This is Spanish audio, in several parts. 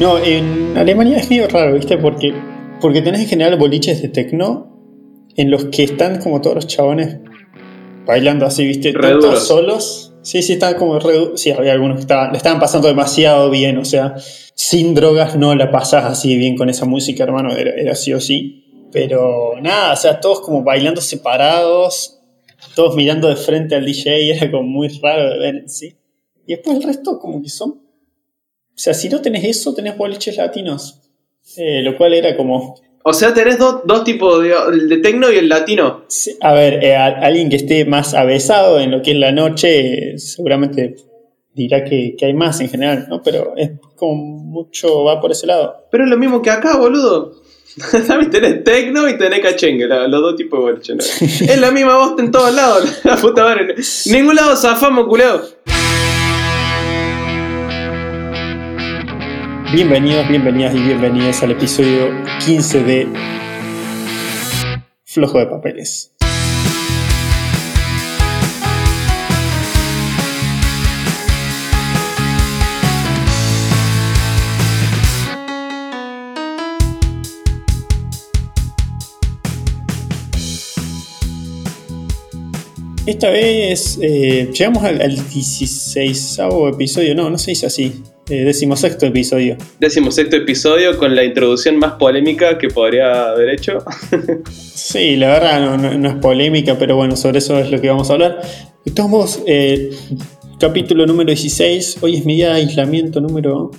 No, en Alemania es medio raro, ¿viste? Porque, porque tenés en general boliches de tecno en los que están como todos los chabones bailando así, ¿viste? Todos solos. Sí, sí, estaban como re... Sí, había algunos que estaban, le estaban pasando demasiado bien, o sea, sin drogas no la pasás así bien con esa música, hermano, era, era sí o sí. Pero nada, o sea, todos como bailando separados, todos mirando de frente al DJ, era como muy raro de ver, sí. Y después el resto como que son... O sea, si no tenés eso, tenés boliches latinos. Eh, lo cual era como... O sea, tenés dos, dos tipos, de, el de tecno y el latino. Sí, A ver, eh, a- alguien que esté más avesado en lo que es la noche, eh, seguramente dirá que, que hay más en general, ¿no? Pero es como mucho va por ese lado. Pero es lo mismo que acá, boludo. También tenés tecno y tenés cachengue, la- los dos tipos de boliche. ¿no? es la misma voz en todos lados, la puta madre. En ningún lado zafamos, culeo. Bienvenidos, bienvenidas y bienvenidas al episodio 15 de Flojo de Papeles. Esta vez eh, llegamos al, al 16 episodio, no, no se dice así, eh, decimosexto episodio. Décimo sexto episodio con la introducción más polémica que podría haber hecho. Sí, la verdad no, no- no es polémica, pero bueno, sobre eso es lo que vamos a hablar. Estamos, eh, capítulo número 16, hoy es mi día de aislamiento número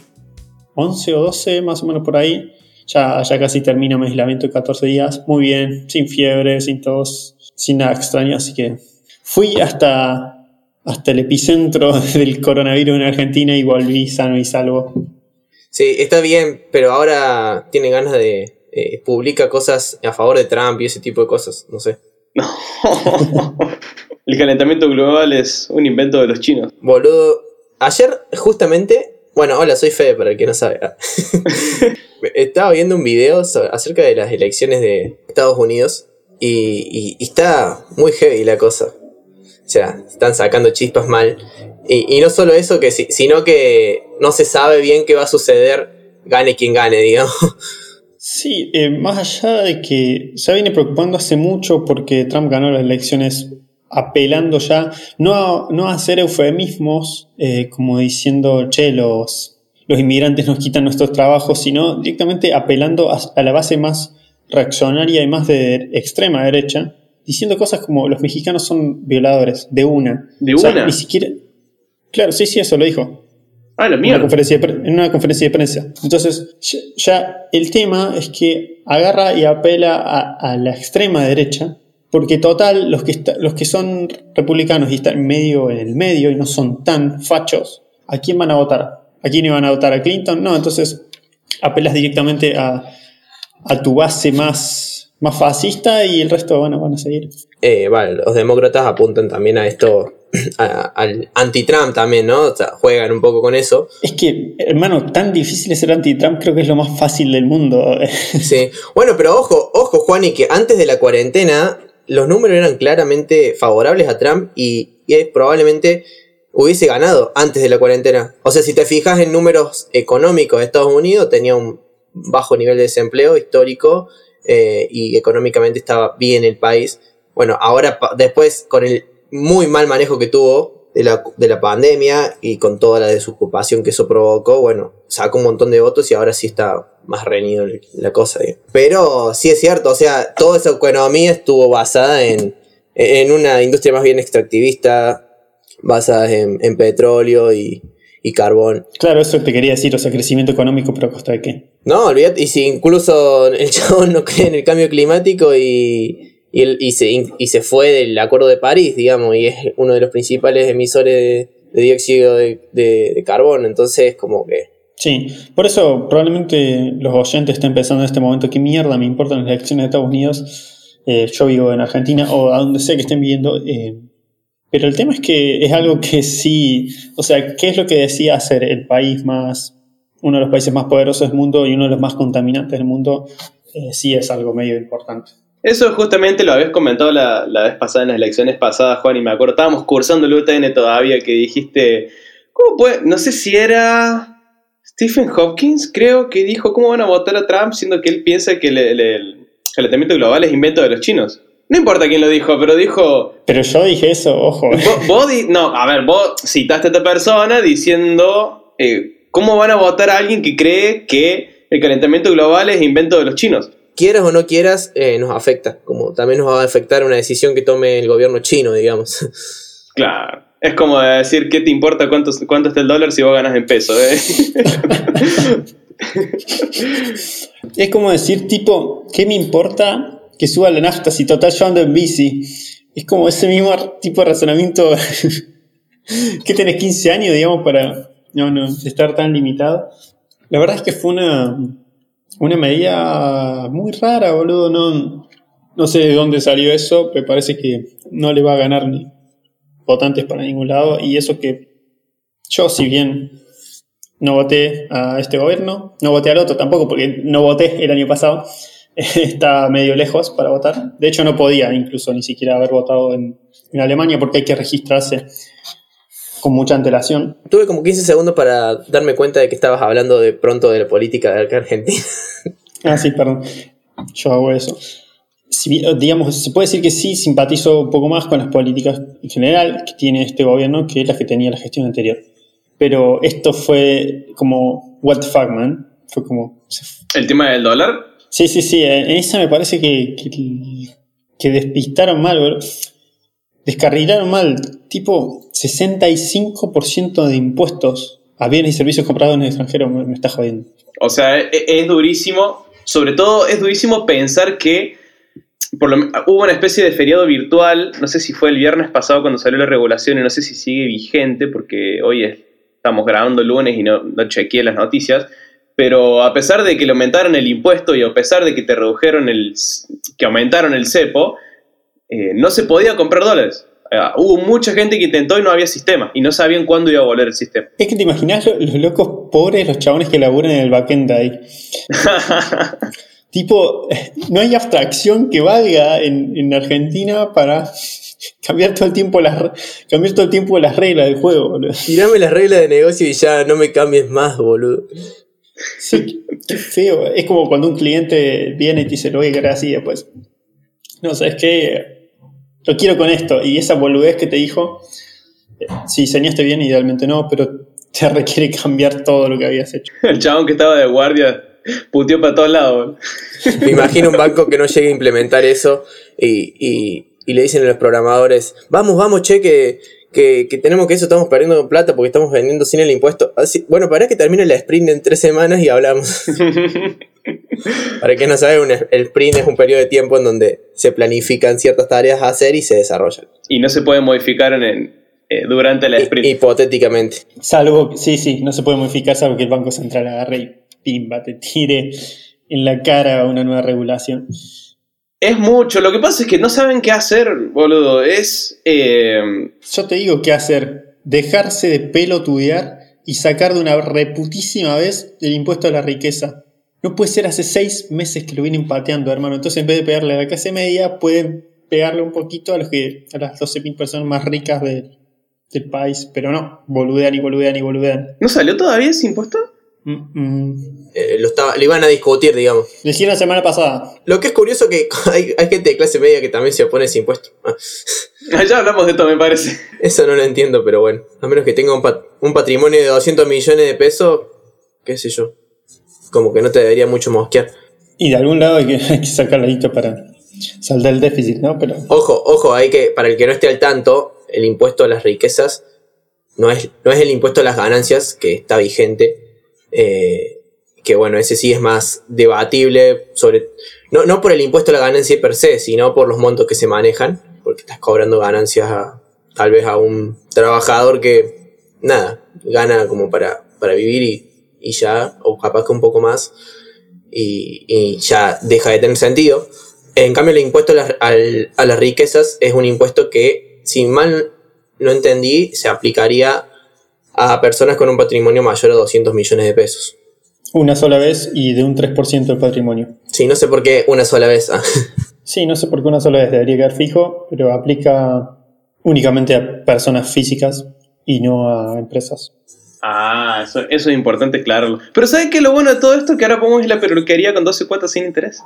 11 o 12, más o menos por ahí. Ya, ya casi termina mi aislamiento de 14 días, muy bien, sin fiebre, sin tos, sin nada extraño, así que fui hasta, hasta el epicentro del coronavirus en Argentina y volví sano y salvo. Sí, está bien, pero ahora tiene ganas de. eh, publica cosas a favor de Trump y ese tipo de cosas, no sé. el calentamiento global es un invento de los chinos. Boludo, ayer justamente. Bueno, hola, soy Fede, para el que no sabe. Estaba viendo un video acerca de las elecciones de Estados Unidos y, y- y está muy heavy la cosa. O sea, están sacando chispas mal. Y, no solo eso, que si- sino que no se sabe bien qué va a suceder, gane quien gane, digamos. Sí, eh, más allá de que se viene preocupando hace mucho porque Trump ganó las elecciones apelando ya, no a, no a hacer eufemismos eh, como diciendo, che, los, los inmigrantes nos quitan nuestros trabajos, sino directamente apelando a, a la base más reaccionaria y más de extrema derecha, diciendo cosas como los mexicanos son violadores, de una. ¿De O sea, una? ni siquiera... Claro, sí, sí, eso lo dijo Ah, la en una, mierda. conferencia de pre- en una conferencia de prensa. Entonces, ya, ya el tema es que agarra y apela a, a la extrema derecha, porque total, los que, está- los que son republicanos y están medio en el medio y no son tan fachos, ¿a quién van a votar? ¿A quién iban a votar? ¿A Clinton? No, entonces apelas directamente a, a tu base más, más fascista y el resto a, van a seguir. Eh, vale, los demócratas apuntan también a esto, a- al anti-Trump también, ¿no? O sea, juegan un poco con eso. Es que, hermano, tan difícil es ser anti-Trump, creo que es lo más fácil del mundo. Sí. Bueno, pero ojo, ojo, Juan, y que antes de la cuarentena los números eran claramente favorables a Trump y, y probablemente hubiese ganado antes de la cuarentena. O sea, si te fijas en números económicos de Estados Unidos, tenía un bajo nivel de desempleo histórico eh, y económicamente estaba bien el país. Bueno, ahora después con el muy mal manejo que tuvo de la, de la pandemia y con toda la desocupación que eso provocó, bueno, sacó un montón de votos y ahora sí está más reñido la cosa. Pero sí es cierto, o sea, toda esa economía estuvo basada en, en una industria más bien extractivista, basada en, en petróleo y, y carbón. Claro, eso te quería decir, o sea, crecimiento económico, pero a costa de qué. No, olvídate, y si incluso el chabón no cree en el cambio climático y, y, y se, y se fue del Acuerdo de París, digamos, y es uno de los principales emisores de, dióxido de, de- de carbono, entonces como que... Sí, por eso probablemente los oyentes estén pensando en este momento, ¿qué mierda me importan las elecciones de Estados Unidos? Eh, yo vivo en Argentina o a donde sea que estén viviendo. eh, pero el tema es que es algo que sí, o sea, ¿qué es lo que decía hacer el país más, uno de los países más poderosos del mundo y uno de los más contaminantes del mundo? Eh, sí es algo medio importante. Eso justamente lo habías comentado la, la vez pasada en las elecciones pasadas, Juan, y me acuerdo, estábamos cursando el UTN todavía, que dijiste, ¿cómo puede? No sé si era... Stephen Hopkins creo que dijo cómo van a votar a Trump siendo que él piensa que el, calentamiento global es invento de los chinos. No importa quién lo dijo, pero dijo... Pero yo dije eso, ojo. Vos, vos di- no, a ver, vos citaste a esta persona diciendo eh, cómo van a votar a alguien que cree que el calentamiento global es invento de los chinos. Quieras o no quieras, eh, nos afecta. Como también nos va a afectar una decisión que tome el gobierno chino, digamos. Claro. Es como decir, ¿qué te importa cuánto, cuánto está el dólar si vos ganas en peso? eh? Es como decir, tipo, ¿qué me importa que suba la nafta si total yo ando en bici? Es como ese mismo tipo de razonamiento que tenés 15 años, digamos, para no, no, estar tan limitado. La verdad es que fue una, una medida muy rara, boludo. No, no sé de dónde salió eso, me parece que no le va a ganar votantes para ningún lado. Y eso que yo, si bien no voté a este gobierno, no voté al otro tampoco, porque no voté el año pasado. Está medio lejos para votar. De hecho, no podía incluso ni siquiera haber votado en, en Alemania porque hay que registrarse con mucha antelación. Tuve como 15 segundos para darme cuenta de que estabas hablando de pronto de la política de Argentina. Ah, sí, perdón. Yo hago eso. Si bien, digamos, se puede decir que sí simpatizo un poco más con las políticas en general que tiene este gobierno que las que tenía la gestión anterior. Pero esto fue como, what the fuck, man. Fue como, el tema del dólar. Sí, sí, sí. En esa me parece que, que, que despistaron mal, boludo. Descarrilaron mal. Tipo, 65% de impuestos a bienes y servicios comprados en el extranjero. Me, me está jodiendo. O sea, es, es durísimo. Sobre todo es durísimo pensar que por lo, hubo una especie de feriado virtual. No sé si fue el viernes pasado cuando salió la regulación y no sé si sigue vigente porque hoy es, estamos grabando lunes y no, no chequeé las noticias. Pero a pesar de que le aumentaron el impuesto y a pesar de que te redujeron el. que aumentaron el cepo, eh, no se podía comprar dólares. Uh, hubo mucha gente que intentó y no había sistema. Y no sabían cuándo iba a volver el sistema. Es que te imaginas los, los locos pobres, los chabones que laburan en el backend ahí. tipo, no hay abstracción que valga en, en Argentina para cambiar todo el tiempo las cambiar todo el tiempo las reglas del juego, boludo. Tirame las reglas de negocio y ya no me cambies más, boludo. Sí, qué feo. Es como cuando un cliente viene y te dice, lo voy a querer así después. No, ¿sabes qué? Lo quiero con esto. Y esa boludez que te dijo, si diseñaste bien, idealmente no, pero te requiere cambiar todo lo que habías hecho. El chabón que estaba de guardia puteó para todos lados. Me imagino un banco que no llegue a implementar eso y, y, y le dicen a los programadores, vamos, vamos, che, que, que, que, tenemos que eso, estamos perdiendo plata porque estamos vendiendo sin el impuesto. Así, bueno, para que termine la sprint en tres semanas y hablamos. para que no sabe, un, el sprint es un periodo de tiempo en donde se planifican ciertas tareas a hacer y se desarrollan. Y no se puede modificar en el, eh, durante la sprint. Hipotéticamente. Salvo, sí, sí, no se puede modificar salvo que el Banco Central agarre y pimba, te tire en la cara una nueva regulación. Es mucho, lo que pasa es que no saben qué hacer, boludo. Es. Eh... Yo te digo qué hacer: dejarse de pelotudear y sacar de una reputísima vez el impuesto a la riqueza. No puede ser hace seis meses que lo vienen pateando, hermano. Entonces, en vez de pegarle a la clase media, pueden pegarle un poquito a, los que, a las 12.000 personas más ricas de, del país. Pero no, boludean y boludean y boludean. ¿No salió todavía ese impuesto? Mm -mm. Eh, lo, estaba, lo, iban a discutir, digamos. Lo hicieron la semana pasada. Lo que es curioso que hay, hay, gente de clase media que también se opone a ese impuesto. Ah. Ya hablamos de esto, me parece. Eso no lo entiendo, pero bueno. A menos que tenga un, pat un patrimonio de 200 millones de pesos, qué sé yo. Como que no te debería mucho mosquear. Y de algún lado hay que, hay que sacar la lista para saldar el déficit, ¿no? Pero... Ojo, ojo, hay que, para el que no esté al tanto, el impuesto a las riquezas no es, no es el impuesto a las ganancias que está vigente. Eh, que bueno, ese sí es más debatible sobre. No, no por el impuesto a la ganancia per se, sino por los montos que se manejan. Porque estás cobrando ganancias a, tal vez a un trabajador que nada, gana como para, para vivir y, y ya, o capaz que un poco más, y, y, ya deja de tener sentido. En cambio, el impuesto a al, a las riquezas es un impuesto que, si mal no entendí, se aplicaría a personas con un patrimonio mayor a 200 millones de pesos. Una sola vez y de un 3% del patrimonio. Sí, no sé por qué una sola vez. sí, no sé por qué una sola vez debería quedar fijo, pero aplica únicamente a personas físicas y no a empresas. Ah, eso, eso es importante aclararlo. Pero ¿sabes qué? Lo bueno de todo esto que ahora podemos ir a la peluquería con 12 cuotas sin interés.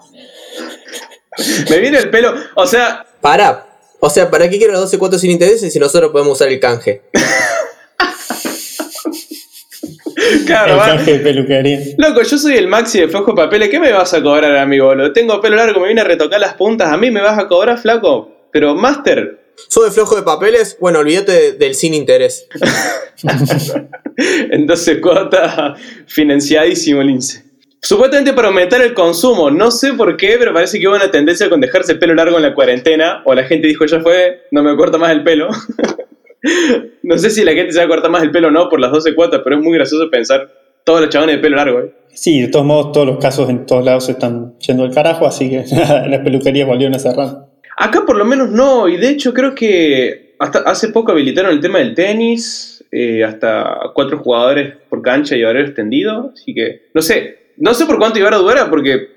Me viene el pelo. O sea, Para. O sea, ¿para qué quiero las 12 cuotas sin intereses si nosotros podemos usar el canje? claro, el de peluquería. Loco, yo soy el maxi de flojo de papeles. ¿Qué me vas a cobrar, amigo? boludo? Tengo pelo largo, me vine a retocar las puntas. ¿A mí me vas a cobrar, flaco? Pero, Master, ¿Sos de flojo de papeles? Bueno, olvídate de- del sin interés. entonces cuota financiadísimo el INSE. Supuestamente para aumentar el consumo, no sé por qué, pero parece que hubo una tendencia con dejarse el pelo largo en la cuarentena, o la gente dijo ya fue, no me corta más el pelo. no sé si la gente se va a cortar más el pelo o no por las 12 cuotas, pero es muy gracioso pensar todos los chabones de pelo largo. ¿eh? Sí, de todos modos, todos los casos en todos lados se están yendo al carajo, así que las peluquerías volvieron a cerrar. Acá por lo menos no, y de hecho creo que hasta hace poco habilitaron el tema del tenis, eh, hasta cuatro jugadores por cancha y horario extendido, así que no sé, no sé por cuánto Ibarra dura, porque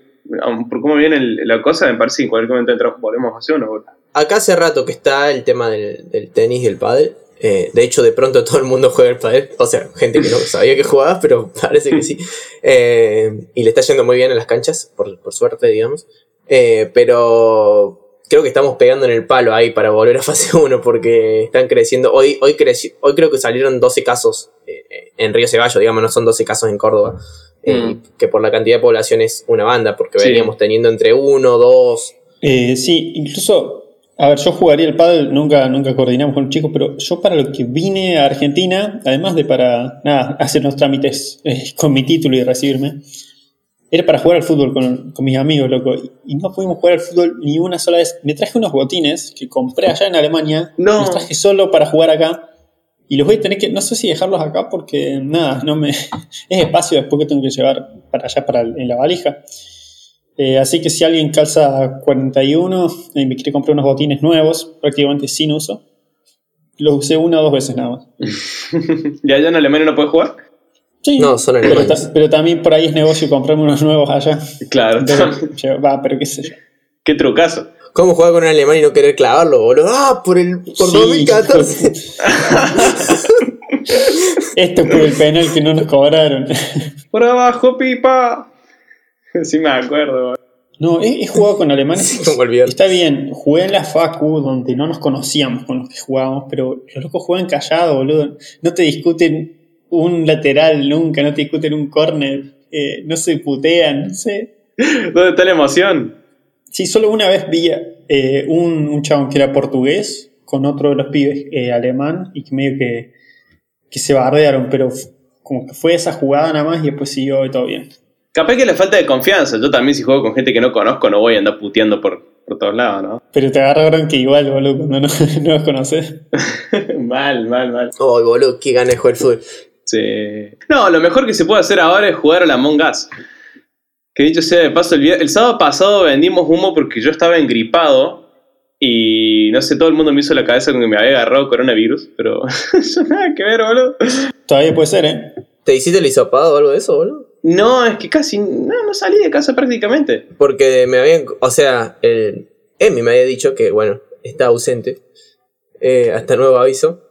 um, por cómo viene el- la cosa, me parece que en cualquier momento entra, volvemos a hacer uno. boludo. Acá hace rato que está el tema del, del tenis y el pádel. Eh, de hecho, de pronto todo el mundo juega el pádel. O sea, gente que no sabía que jugaba, pero parece que sí. Eh, y le está yendo muy bien en las canchas, por, por suerte, digamos. Eh, pero creo que estamos pegando en el palo ahí para volver a fase 1 porque están creciendo. Hoy, hoy, creci- hoy creo que salieron 12 casos en Río Ceballos, digamos, no son 12 casos en Córdoba. Eh, Mm. Que por la cantidad de población es una banda, porque Sí. veníamos teniendo entre uno, dos. Eh, sí, incluso, a ver, yo jugaría el pádel, nunca, nunca coordinamos con los chicos, pero yo para lo que vine a Argentina, además de para nada, hacer unos trámites eh, con mi título y recibirme, era para jugar al fútbol con, con mis amigos, loco. Y, y no pudimos jugar al fútbol ni una sola vez. Me traje unos botines que compré allá en Alemania, No. los traje solo para jugar acá. Y los voy a tener que, no sé si dejarlos acá porque nada, no me. Es espacio después que tengo que llevar para allá para el- en la valija. Eh, así que si alguien calza 41 y me quiere comprar unos botines nuevos, prácticamente sin uso, los usé una o dos veces nada más. ¿Y allá en Alemania no puedes jugar? Sí, No, son pero, ta- pero también por ahí es negocio comprarme unos nuevos allá. Claro, Entonces, yo- va, pero qué sé yo. qué trucazo. ¿Cómo jugar con un alemán y no querer clavarlo, boludo? ¡Ah! Por el por Sí, 2014. Esto por el penal que no nos cobraron. Por abajo, pipa. Sí me acuerdo. boludo. No, he, he jugado con alemanes. ¿Cómo olvidar? Está bien, jugué en la Facu donde no nos conocíamos con los que jugábamos, pero los locos juegan callados, boludo. No te discuten un lateral nunca, no te discuten un córner, eh, no se putean, no sé. ¿Dónde está la emoción? Sí, solo una vez vi eh, un, un chabón que era portugués con otro de los pibes eh, alemán y que medio que, que se bardearon, pero como que fue esa jugada nada más y después siguió y todo bien. Capaz que le falta de confianza. Yo también si juego con gente que no conozco no voy a andar puteando por, por todos lados, ¿no? Pero te agarraron que igual, boludo, cuando no, no los conoces. mal, mal, mal. Oh, boludo, qué ganas de jugar al fútbol. Sí. No, lo mejor que se puede hacer ahora es jugar a la Among Us. Que dicho sea de paso, el, el sábado pasado vendimos humo porque yo estaba engripado y no sé, todo el mundo me hizo la cabeza con que me había agarrado coronavirus, pero eso nada que ver, boludo. Todavía puede ser, ¿eh? ¿Te hiciste el hisopado o algo de eso, boludo? No, es que casi, no, no salí de casa prácticamente. Porque me habían. O sea, el. Emi me había dicho que, bueno, está ausente. eh, hasta nuevo aviso.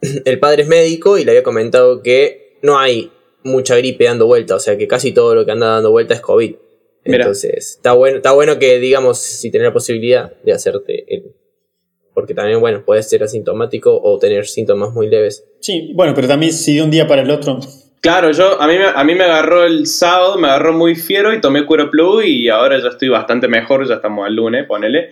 El padre es médico y le había comentado que no hay mucha gripe dando vuelta. O sea, que casi todo lo que anda dando vuelta es COVID. Mira. Entonces, está bueno, está bueno que, digamos, si tenés la posibilidad de hacerte el. Porque también, bueno, puedes ser asintomático o tener síntomas muy leves. Sí, bueno, pero también si de un día para el otro. Claro, yo a mí, me- a mí me agarró el sábado, me agarró muy fiero y tomé cuero plus y ahora ya estoy bastante mejor, ya estamos al lunes, ponele.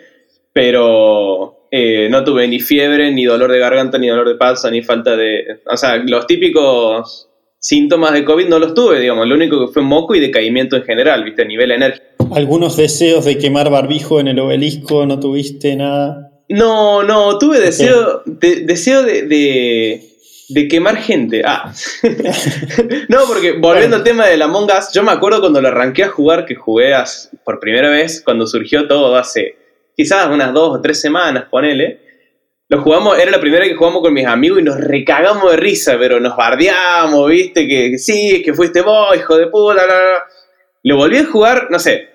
Pero eh, no tuve ni fiebre, ni dolor de garganta, ni dolor de panza, ni falta de... O sea, los típicos síntomas de COVID no los tuve, digamos. Lo único que fue moco y decaimiento en general, ¿viste? A nivel enérgico. Algunos deseos de quemar barbijo en el obelisco, no tuviste nada. No, no, tuve deseo, de, deseo de, de, de quemar gente. Ah. no, porque volviendo al tema de la Among Us, yo me acuerdo cuando lo arranqué a jugar, que jugué por primera vez, cuando surgió todo hace quizás unas dos o tres semanas, ponele. Lo jugamos, era la primera que jugamos con mis amigos y nos recagamos de risa, pero nos bardeamos, viste, que, sí, que fuiste vos, hijo de puta, la, la, la. Lo volví a jugar, no sé,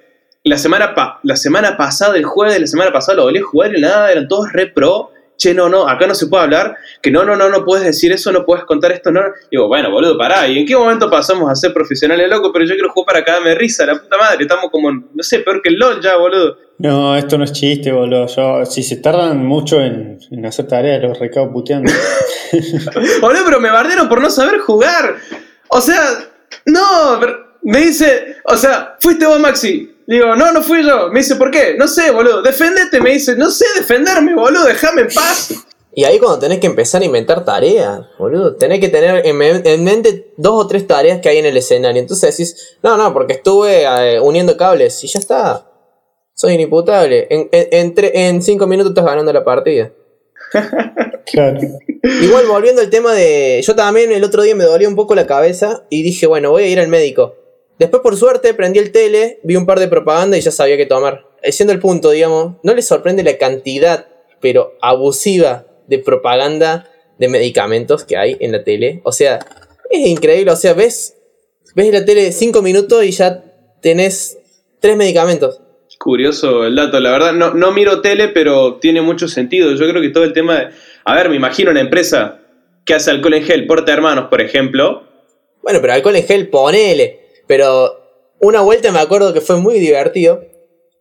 la semana, la semana pasada, el jueves de la semana pasada, lo volví a jugar y nada, eran todos re pro. Che, no, no, acá no se puede hablar, que no, no, no, no puedes decir eso, no puedes contar esto, no. Digo, bueno, boludo, pará, ¿y en qué momento pasamos a ser profesionales locos? Pero yo quiero jugar para cagarme risa, la puta madre, estamos como, no sé, peor que el LOL ya, boludo. No, esto no es chiste, boludo. Yo, si se tardan mucho en, en hacer tareas, los recabo puteando. boludo, pero me bardearon por no saber jugar. O sea, no, me dice, o sea, fuiste vos, Maxi. Digo, no, no fui yo. Me dice, ¿por qué? No sé, boludo. Defendete. Me dice, no sé defenderme, boludo. Déjame en paz. Y ahí cuando tenés que empezar a inventar tareas, boludo, tenés que tener en, mente dos o tres tareas que hay en el escenario. Entonces decís, no, no, porque estuve eh, uniendo cables y ya está. Soy inimputable. En, en, en, cinco minutos estás ganando la partida. claro. Igual volviendo al tema de... Yo también el otro día me dolía un poco la cabeza y dije, bueno, voy a ir al médico. Después, por suerte, prendí el tele, vi un par de propaganda y ya sabía qué tomar. Eh, siendo el punto, digamos, ¿no les sorprende la cantidad, pero abusiva, de propaganda de medicamentos que hay en la tele? O sea, es increíble. O sea, ves, ves la tele cinco minutos y ya tenés tres medicamentos. Curioso el dato, la verdad, no, no miro tele, pero tiene mucho sentido. Yo creo que todo el tema de. A ver, me imagino una empresa que hace alcohol en gel, porta hermanos, por ejemplo. Bueno, pero alcohol en gel, ponele. Pero una vuelta me acuerdo que fue muy divertido.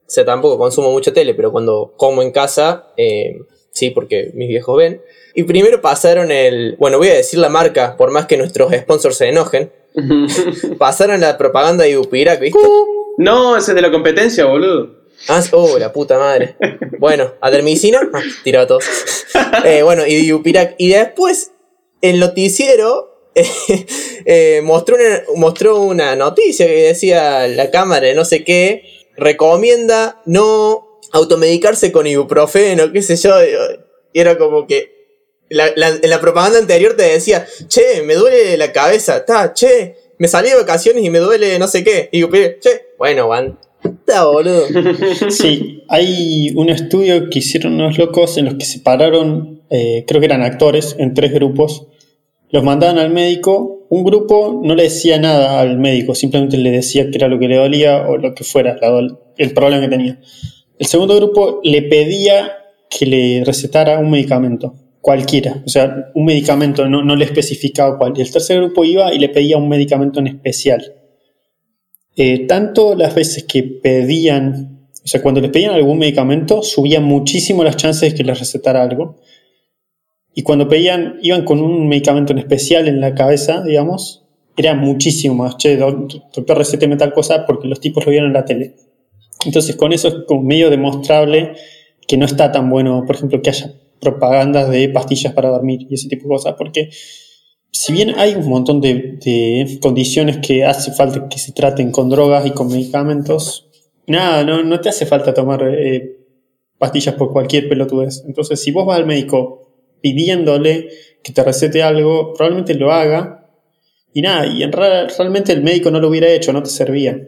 O sea, tampoco consumo mucho tele, pero cuando como en casa, eh, sí, porque mis viejos ven. Y primero pasaron el. Bueno, voy a decir la marca, por más que nuestros sponsors se enojen. pasaron la propaganda de Upirac, ¿viste? No, ese es de la competencia, boludo. Ah, oh, la puta madre. Bueno, Adermicina, ah, tirado todos. Eh, bueno, y Upirac. Y después, el noticiero eh, mostró, una, mostró una noticia que decía la cámara de no sé qué, recomienda no automedicarse con ibuprofeno, qué sé yo. Y era como que en la propaganda anterior te decía, che, me duele la cabeza, está, che, me salí de vacaciones y me duele no sé qué. Y che, bueno, van. Está boludo. Sí, hay un estudio que hicieron unos locos en los que separaron, eh, creo que eran actores, en tres grupos los mandaban al médico, un grupo no le decía nada al médico, simplemente le decía que era lo que le dolía o lo que fuera, el problema que tenía. El segundo grupo le pedía que le recetara un medicamento, cualquiera, o sea, un medicamento, no, no le especificaba cuál. Y el tercer grupo iba y le pedía un medicamento en especial. Eh, tanto las veces que pedían, o sea, cuando les pedían algún medicamento, subían muchísimo las chances de que les recetara algo. Y cuando pedían, iban con un medicamento en especial en la cabeza, digamos, era muchísimo más. Che, doctor, receteme tal cosa porque los tipos lo vieron en la tele. Entonces, con eso es como medio demostrable que no está tan bueno, por ejemplo, que haya propagandas de pastillas para dormir y ese tipo de cosas, porque si bien hay un montón de, condiciones que hace falta que se traten con drogas y con medicamentos, nada, no, no te hace falta tomar eh, pastillas por cualquier pelotudez. Entonces, si vos vas al médico pidiéndole que te recete algo, probablemente lo haga. Y nada, y en realmente el médico no lo hubiera hecho, no te servía.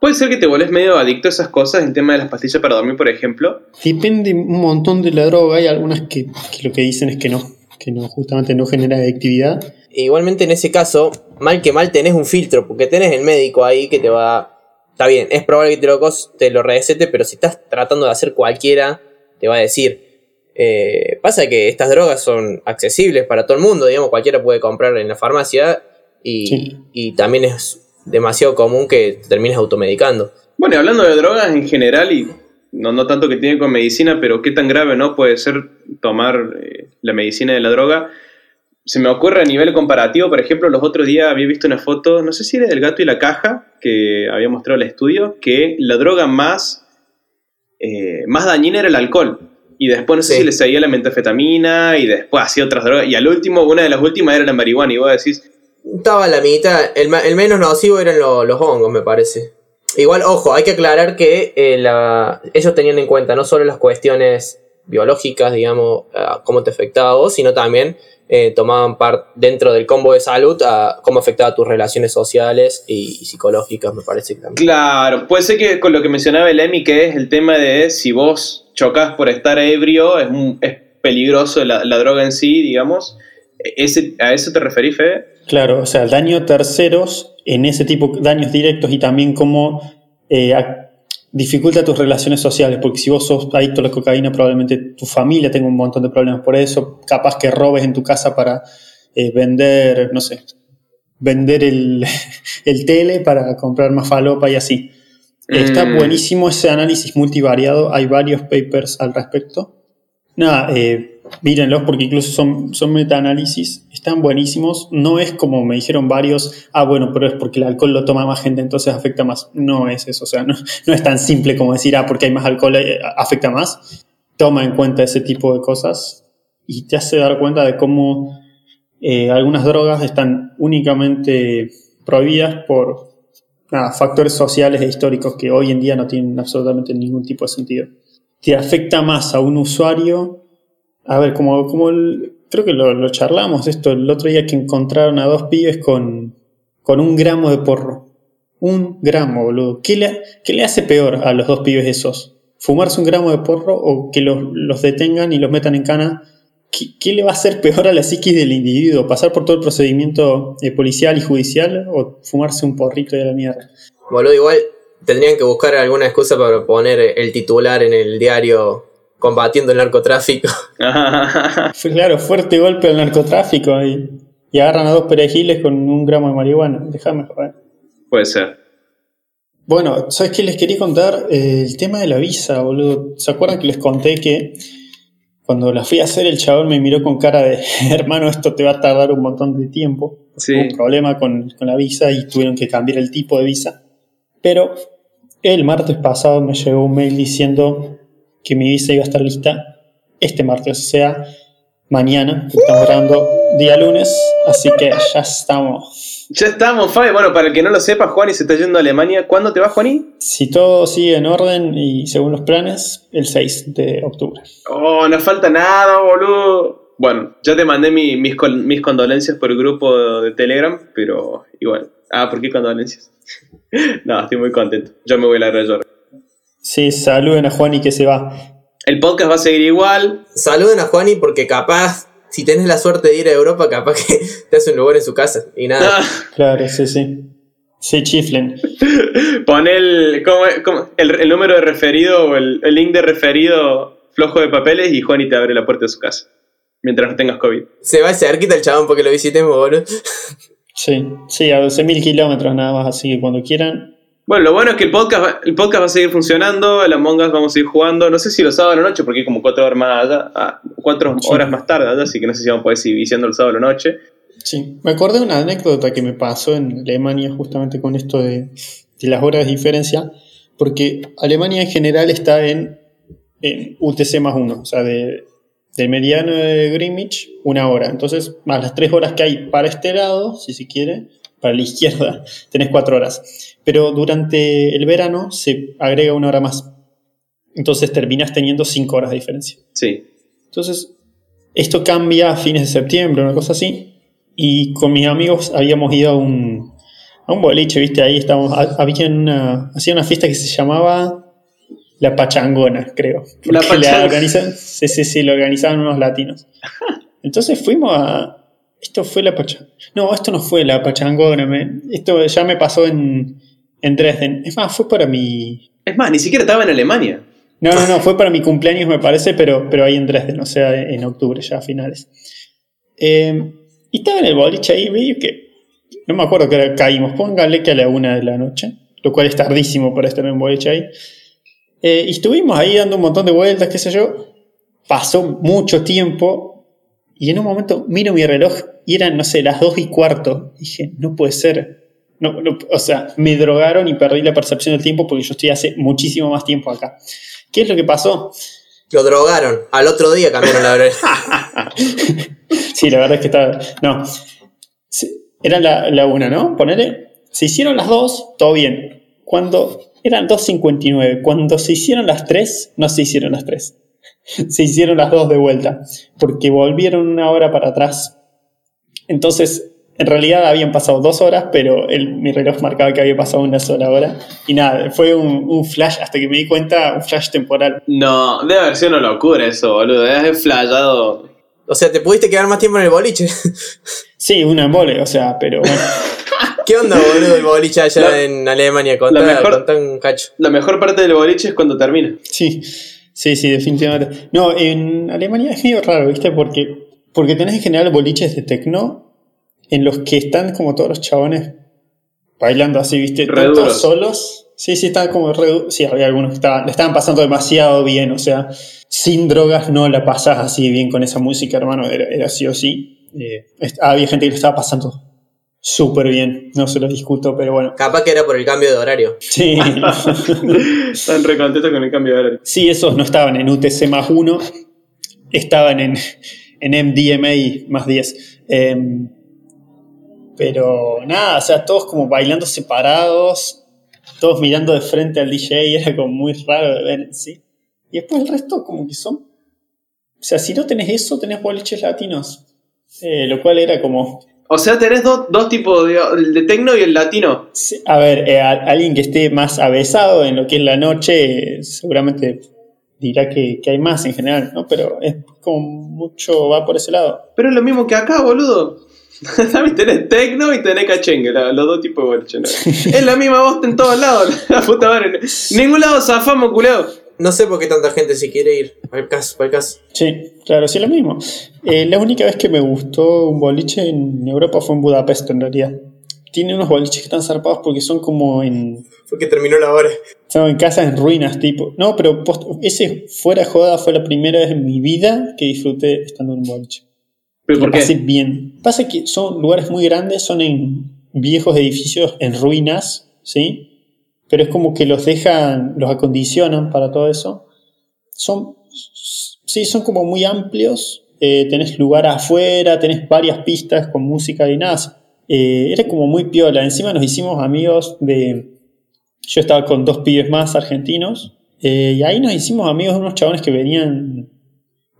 ¿Puede ser que te vuelves medio adicto a esas cosas, en tema de las pastillas para dormir, por ejemplo? Depende un montón de la droga. Hay algunas que, lo que dicen es que no, que no, justamente no genera adictividad. Igualmente en ese caso, mal que mal tenés un filtro, porque tenés el médico ahí que te va... Está bien, es probable que te lo, te lo recete, pero si estás tratando de hacer cualquiera, te va a decir, eh, pasa que estas drogas son accesibles para todo el mundo, digamos, cualquiera puede comprar en la farmacia y, también es demasiado común que termines automedicando. Bueno, y hablando de drogas en general y no, no tanto que tiene con medicina, pero qué tan grave no puede ser tomar eh, la medicina de la droga. Se me ocurre a nivel comparativo, por ejemplo, los otros días había visto una foto, no sé si era del gato y la caja, que había mostrado el estudio, que la droga más, eh, más dañina era el alcohol. Y después no sé si le seguía la metafetamina y después hacía otras drogas. Y al último, una de las últimas era la marihuana. Y vos decís. Estaba la mitad. El, menos nocivo eran los hongos, me parece. Igual, ojo, hay que aclarar que eh, ellos tenían en cuenta no solo las cuestiones biológicas, digamos, cómo te afectaba a vos, sino también eh, tomaban parte dentro del combo de salud a cómo afectaba tus relaciones sociales y, psicológicas, me parece que también. Claro, puede ser que con lo que mencionaba el Emi, que es el tema de si vos chocas por estar ebrio, es, es peligroso la, droga en sí, digamos. Ese, ¿A eso te referís, Fede? Claro, o sea, daño terceros en ese tipo de daños directos y también como eh, dificulta tus relaciones sociales, porque si vos sos adicto a la cocaína, probablemente tu familia tenga un montón de problemas por eso, capaz que robes en tu casa para eh, vender, no sé, vender el, el tele para comprar más falopa y así. Está Mm. buenísimo ese análisis multivariado, hay varios papers al respecto. Nada, eh, mírenlos porque incluso son, son metaanálisis, están buenísimos. No es como me dijeron varios, ah, bueno, pero es porque el alcohol lo toma más gente, entonces afecta más. No es eso, o sea, no, no es tan simple como decir, ah, porque hay más alcohol eh, afecta más. Toma en cuenta ese tipo de cosas y te hace dar cuenta de cómo eh, algunas drogas están únicamente prohibidas por nada, factores sociales e históricos que hoy en día no tienen absolutamente ningún tipo de sentido. Te afecta más a un usuario. A ver, como, como creo que lo, lo charlamos esto el otro día que encontraron a dos pibes con, con un gramo de porro. Un gramo, boludo. ¿Qué le, qué le hace peor a los dos pibes esos? ¿Fumarse un gramo de porro o que los, los detengan y los metan en cana? ¿Qué, qué le va a hacer peor a la psiquis del individuo? ¿Pasar por todo el procedimiento eh, policial y judicial o fumarse un porrito de la mierda? Boludo, igual tendrían que buscar alguna excusa para poner el titular en el diario combatiendo el narcotráfico. Fue claro, fuerte golpe al narcotráfico y, y agarran a dos perejiles con un gramo de marihuana. Déjame joder. Puede ser. Bueno, ¿sabes qué les quería contar? Eh, el tema de la visa, boludo. ¿Se acuerdan que les conté que cuando la fui a hacer el chabón me miró con cara de, hermano, esto te va a tardar un montón de tiempo? Sí. Hubo un problema con, con la visa y tuvieron que cambiar el tipo de visa. Pero el martes pasado me llegó un mail diciendo que mi visa iba a estar lista este martes, o sea, mañana, estamos grabando día lunes, así que ya estamos. Ya estamos, Fabi. Bueno, para el que no lo sepa, Juani se está yendo a Alemania. ¿Cuándo te vas, Juani? Si todo sigue en orden y según los planes, el 6 de octubre. Oh, no falta nada, boludo. Bueno, ya te mandé mi- mis, mis condolencias por el grupo de Telegram, pero igual. Ah, ¿por qué condolencias? no, estoy muy contento. Yo me voy a la Rayor. Sí, saluden a Juan y que se va. El podcast va a seguir igual. Saluden a Juani porque capaz, si tenés la suerte de ir a Europa, capaz que te hace un lugar en su casa. Y nada. Ah, Claro, sí, sí. Se chiflen. Pon el, ¿cómo es? ¿Cómo? el, el número de referido o el, el link de referido flojo de papeles y Juani te abre la puerta de su casa. Mientras no tengas COVID. Se va cerquita el chabón porque lo visitemos, boludo. Sí, sí, a 12.000 kilómetros nada más, así que cuando quieran. Bueno, lo bueno es que el podcast, va, el podcast va a seguir funcionando, el Among Us vamos a seguir jugando, no sé si los sábados a la noche, porque hay como cuatro horas más allá, ah, cuatro Sí. horas más tarde allá, así que no sé si vamos a poder seguir viciando el sábado a la noche. Sí, me acordé de una anécdota que me pasó en Alemania justamente con esto de, de las horas de diferencia, porque Alemania en general está en, en UTC más uno, o sea, de, del mediano de Greenwich, una hora. Entonces, más las tres horas que hay para este lado, si se quiere, para la izquierda, tenés cuatro horas. Pero durante el verano se agrega una hora más. Entonces terminas teniendo cinco horas de diferencia. Sí. Entonces, esto cambia a fines de septiembre, una cosa así. Y con mis amigos habíamos ido a un, a un boliche, ¿viste? Ahí estábamos. ha- Había una, hacía una fiesta que se llamaba La Pachangona, creo. La organizan, sí, sí, sí, lo organizaban unos latinos. Entonces fuimos a. Esto fue la Pachangona. No, esto no fue la Pachangona. me- esto ya me pasó en, en Dresden. Es más, fue para mi. Es más, ni siquiera estaba en Alemania. No, no, no, fue para mi cumpleaños, me parece, pero, pero ahí en Dresden, o sea, en octubre, ya a finales. Eh, y estaba en el boliche ahí, medio que. No me acuerdo que hora caímos, póngale que a la una de la noche, lo cual es tardísimo para estar en un boliche ahí. Eh, y estuvimos ahí dando un montón de vueltas, qué sé yo. Pasó mucho tiempo y en un momento miro mi reloj y eran, no sé, las dos y cuarto. Dije, no puede ser. No, no, o sea, me drogaron y perdí la percepción del tiempo porque yo estoy hace muchísimo más tiempo acá. ¿Qué es lo que pasó? Lo drogaron. Al otro día cambiaron la hora. Sí, la verdad es que estaba. No. Sí, Era la, la una, ¿no? Ponele. Se hicieron las dos, todo bien. Cuando. Eran 2.59. Cuando se hicieron las tres, no se hicieron las tres. Se hicieron las dos de vuelta. Porque volvieron una hora para atrás. Entonces, en realidad habían pasado dos horas, pero el- mi reloj marcaba que había pasado una sola hora. Y nada, fue un, un flash, hasta que me di cuenta, un flash temporal. No, debe haber sido una locura eso, boludo. Debe haber flayado. O sea, te pudiste quedar más tiempo en el boliche. Sí, una embole, o sea, pero bueno. ¿Qué onda, boludo, el boliche allá La- en Alemania? Contá, la mejor- un cacho. La mejor parte del boliche es cuando termina. Sí, sí, sí, definitivamente. No, en Alemania es medio raro, ¿viste? Porque, porque tenés en general boliches de tecno en los que están como todos los chabones bailando así, ¿viste? Todos solos. Sí, sí, están como re Sí, había algunos que estaban, le estaban pasando demasiado bien, o sea, sin drogas no la pasás así bien con esa música, hermano, era, era sí o sí. Eh, había gente que lo estaba pasando súper bien, no se lo discuto, pero bueno. Capaz que era por el cambio de horario. Sí. Están re contentos con el cambio de horario. Sí, esos no estaban en UTC más 1, estaban en, en MDMA más 10. Em, pero nada, o sea, todos como bailando separados, todos mirando de frente al DJ, era como muy raro de ver en sí. Y después el resto como que son... O sea, si no tenés eso, tenés boliches latinos. Eh, lo cual era como... O sea, tenés dos, dos tipos, de, el de tecno y el latino. Sí, A ver, eh, a- alguien que esté más avesado en lo que es la noche, eh, seguramente dirá que, que hay más en general, ¿no? Pero es como mucho va por ese lado. Pero es lo mismo que acá, boludo. ¿Sabes? Tenés tecno y tenés cachengue, la- los dos tipos de boliche. ¿no? es la misma voz en todos lados, la puta madre. En ningún lado zafamos, culeo. No sé por qué tanta gente se quiere ir. Al caso, al caso. Sí, claro, sí, lo mismo. Eh, la única vez que me gustó un boliche en Europa fue en Budapest, en realidad. Tiene unos boliches que están zarpados porque son como en, Fue que terminó la hora. son en casas en ruinas, tipo. No, pero post- ese fuera joda fue la primera vez en mi vida que disfruté estando en un boliche. ¿Pero por Lo pasé qué? bien. Pasa que son lugares muy grandes, son en viejos edificios en ruinas, ¿sí? Pero es como que los dejan, los acondicionan para todo eso. Son, sí, son como muy amplios. eh, tenés lugar afuera, tenés varias pistas con música y nada. Eh, era como muy piola. Encima nos hicimos amigos de. Yo estaba con dos pibes más argentinos. eh, y ahí nos hicimos amigos de unos chabones que venían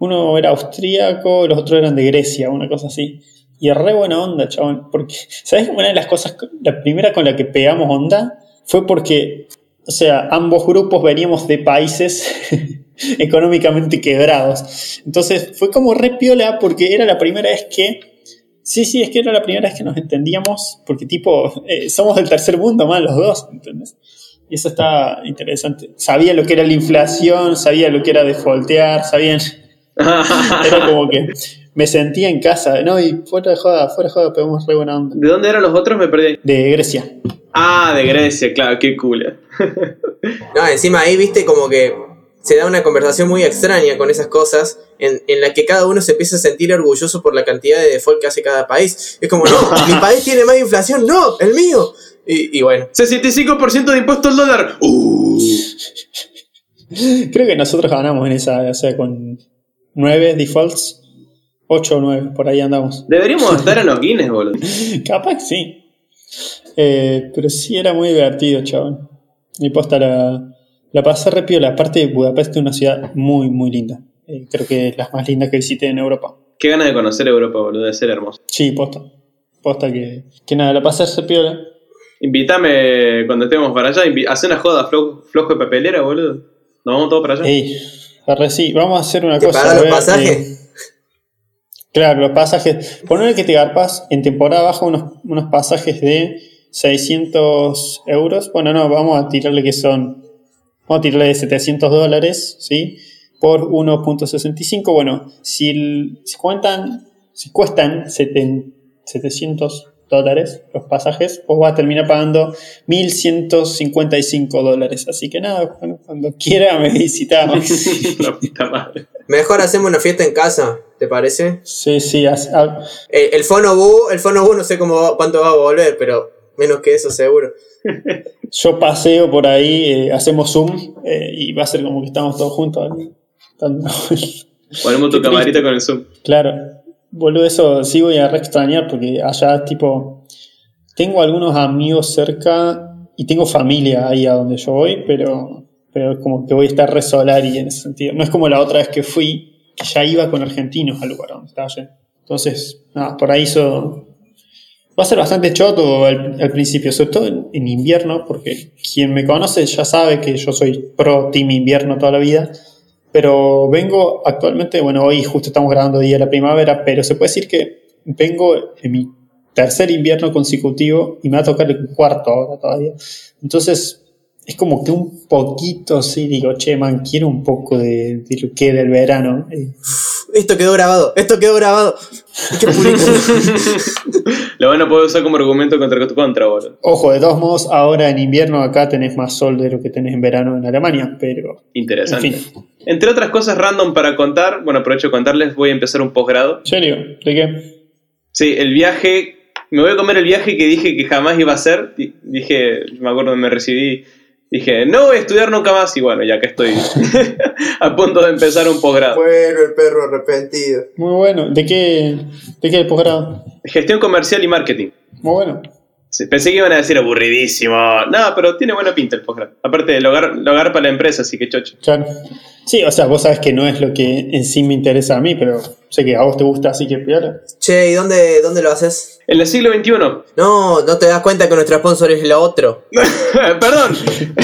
uno era austríaco, los otros eran de Grecia, una cosa así. Y re buena onda, chabón. Porque, ¿sabes? Una de las cosas, la primera con la que pegamos onda fue porque, o sea, ambos grupos veníamos de países económicamente quebrados. Entonces fue como re piola porque era la primera vez que. Sí, sí, es que era la primera vez que nos entendíamos, porque tipo, eh, somos del tercer mundo, más los dos, ¿entendés? Y eso está interesante. Sabía lo que era la inflación, sabía lo que era defaultear, sabían. Era como que me sentía en casa, ¿no? Y fuera de joda, fuera de joda, pegamos re buena onda. ¿De dónde eran los otros? Me perdí. De Grecia. Ah, de Grecia, claro, qué cool. No, encima ahí viste como que se da una conversación muy extraña con esas cosas en, en la que cada uno se empieza a sentir orgulloso por la cantidad de default que hace cada país. Es como, no, mi país tiene más inflación, no, el mío. Y, y bueno, 65% de impuesto al dólar. Uh. Creo que nosotros ganamos en esa, o sea, con nueve defaults, 8 o 9, por ahí andamos. Deberíamos estar en los Guinness, boludo. Capaz sí. Eh, pero sí era muy divertido, chabón. Y posta la, la pasé re piola. Aparte, Budapest es una ciudad muy, muy linda. Eh, creo que es la más linda que visité en Europa. Qué ganas de conocer Europa, boludo, de ser hermoso. Sí, posta. Posta que, que nada, la pasé re piola. Invítame cuando estemos para allá, hacé una joda flo- flojo de papelera, boludo. Nos vamos todos para allá. Ey, sí, vamos a hacer una ¿te cosa. pagan a los pasajes? eh, Claro, los pasajes. Poner que te garpas en temporada baja unos, unos pasajes de 600 euros. Bueno, no, vamos a tirarle que son. Vamos a tirarle de 700 dólares, ¿sí? Por 1.65. Bueno, si, el- si cuentan, si cuestan seten- 700 dólares los pasajes, pues vas a terminar pagando 1155 dólares. Así que nada, bueno, cuando quiera me visitamos. La puta madre. mejor hacemos una fiesta en casa, ¿te parece? Sí, sí, ha- El, el Fono Bu, el Fono Bu no sé cómo va- cuánto va a volver, pero menos que eso seguro. Yo paseo por ahí, eh, hacemos Zoom eh, y va a ser como que estamos todos juntos. Ponemos tu camarita con el Zoom. claro, boludo, eso sí voy a re extrañar porque allá, tipo, tengo algunos amigos cerca y tengo familia ahí a donde yo voy, pero, pero como que voy a estar re solari en ese sentido. No es como la otra vez que fui, que ya iba con argentinos al lugar donde estaba yendo. Entonces, nada, por ahí eso. Va a ser bastante choto al, al principio, sobre todo en, en invierno, porque quien me conoce ya sabe que yo soy pro team invierno toda la vida. Pero vengo actualmente, bueno, hoy justo estamos grabando día de la primavera, pero se puede decir que vengo en mi tercer invierno consecutivo y me va a tocar el cuarto ahora todavía. Entonces, es como que un poquito, sí, digo, che, man, quiero un poco de, de lo que era el verano. Esto quedó grabado, esto quedó grabado. Lo van a poder usar como argumento contra tu contra, boludo. Ojo, de todos modos, ahora en invierno acá tenés más sol de lo que tenés en verano en Alemania, pero en Interesante. fin. Entre otras cosas random para contar, bueno, aprovecho de contarles, voy a empezar un posgrado. ¿En serio? ¿De qué? Sí, el viaje, me voy a comer el viaje que dije que jamás iba a hacer. Di- Dije, me acuerdo, me recibí, dije, no voy a estudiar nunca más. Y bueno, ya que estoy a punto de empezar un posgrado. bueno, el perro arrepentido. Muy bueno. ¿De qué? ¿De qué el posgrado? Gestión comercial y marketing. Muy bueno. Sí, pensé que iban a decir aburridísimo. No, pero tiene buena pinta el posgrado. Aparte de logar, logar para la empresa, así que chocho. Claro. Sí, o sea, vos sabes que no es lo que en sí me interesa a mí, pero sé que a vos te gusta, así que piola. Che, ¿y dónde, dónde lo haces? En el siglo XXI. No, no te das cuenta que nuestro sponsor es lo otro. Perdón.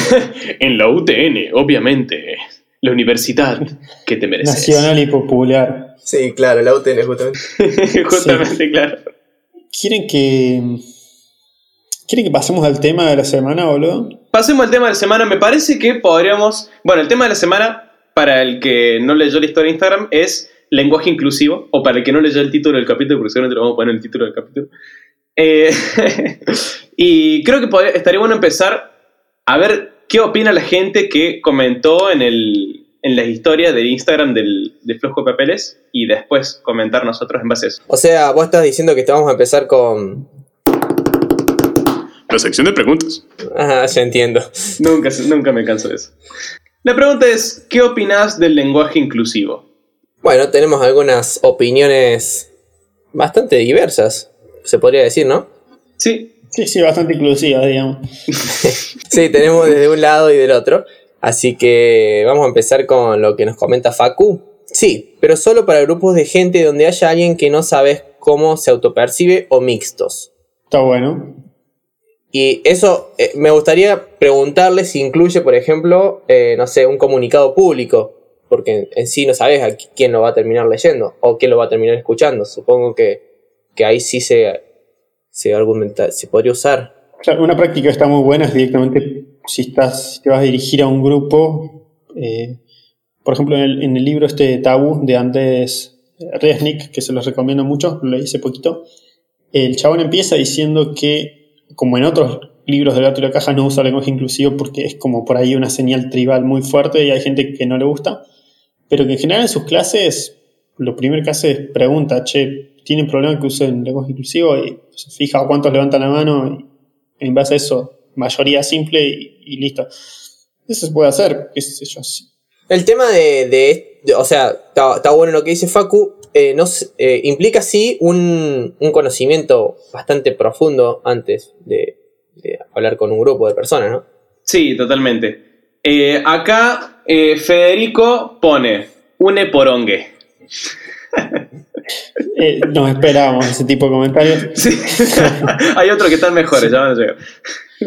en la UTN, obviamente. La universidad que te mereces. Nacional y popular. Sí, claro, la UTN justamente. Justamente, claro. ¿Quieren que. ¿Quieren que pasemos al tema de la semana, boludo? Pasemos al tema de la semana. Me parece que podríamos. Bueno, el tema de la semana, para el que no leyó la historia de Instagram, es lenguaje inclusivo. O para el que no leyó el título del capítulo, porque seguramente lo vamos a poner en el título del capítulo. Eh, y creo que podría- estaría bueno empezar a ver qué opina la gente que comentó en, el, en la historia de Instagram del, de Flojo de Papeles y después comentar nosotros en base a eso. O sea, vos estás diciendo que te vamos a empezar con. La sección de preguntas. Ah, ya entiendo. Nunca, se- nunca me canso de eso. La pregunta es, ¿qué opinas del lenguaje inclusivo? Bueno, tenemos algunas opiniones bastante diversas, se podría decir, ¿no? Sí, Sí, sí, bastante inclusiva, digamos. Sí, tenemos desde un lado y del otro. Así que vamos a empezar con lo que nos comenta Facu. Sí, pero solo para grupos de gente donde haya alguien que no sabes cómo se autopercibe o mixtos. Está bueno. Y eso eh, me gustaría preguntarle si incluye, por ejemplo, eh, no sé, un comunicado público. Porque en, sí no sabes a qui- quién lo va a terminar leyendo o quién lo va a terminar escuchando. Supongo que, que ahí sí se, se argumenta, se podría usar. Una práctica que está muy buena es directamente si estás, te vas a dirigir a un grupo. eh, por ejemplo, en el, libro este Tabú de Andrés Resnick, que se los recomiendo mucho, lo leí hace poquito. El chabón empieza diciendo que, como en otros libros del gato y la caja, no usa lenguaje inclusivo porque es como por ahí una señal tribal muy fuerte y hay gente que no le gusta. Pero que en general en sus clases, lo primero que hace es pregunta, che, ¿tienen problema que usen lenguaje inclusivo? Y se fija cuántos levantan la mano y en base a eso, mayoría simple y, y listo. Eso se puede hacer, qué sé yo. El tema de, o sea, está bueno lo que dice Facu, eh, eh, implica sí un, un conocimiento bastante profundo antes de, hablar con un grupo de personas, ¿no? sí, totalmente. Eh, acá Federico pone une porongue. Eh, nos esperábamos ese tipo de comentarios. Sí. Hay otros que están mejores, ya van a llegar.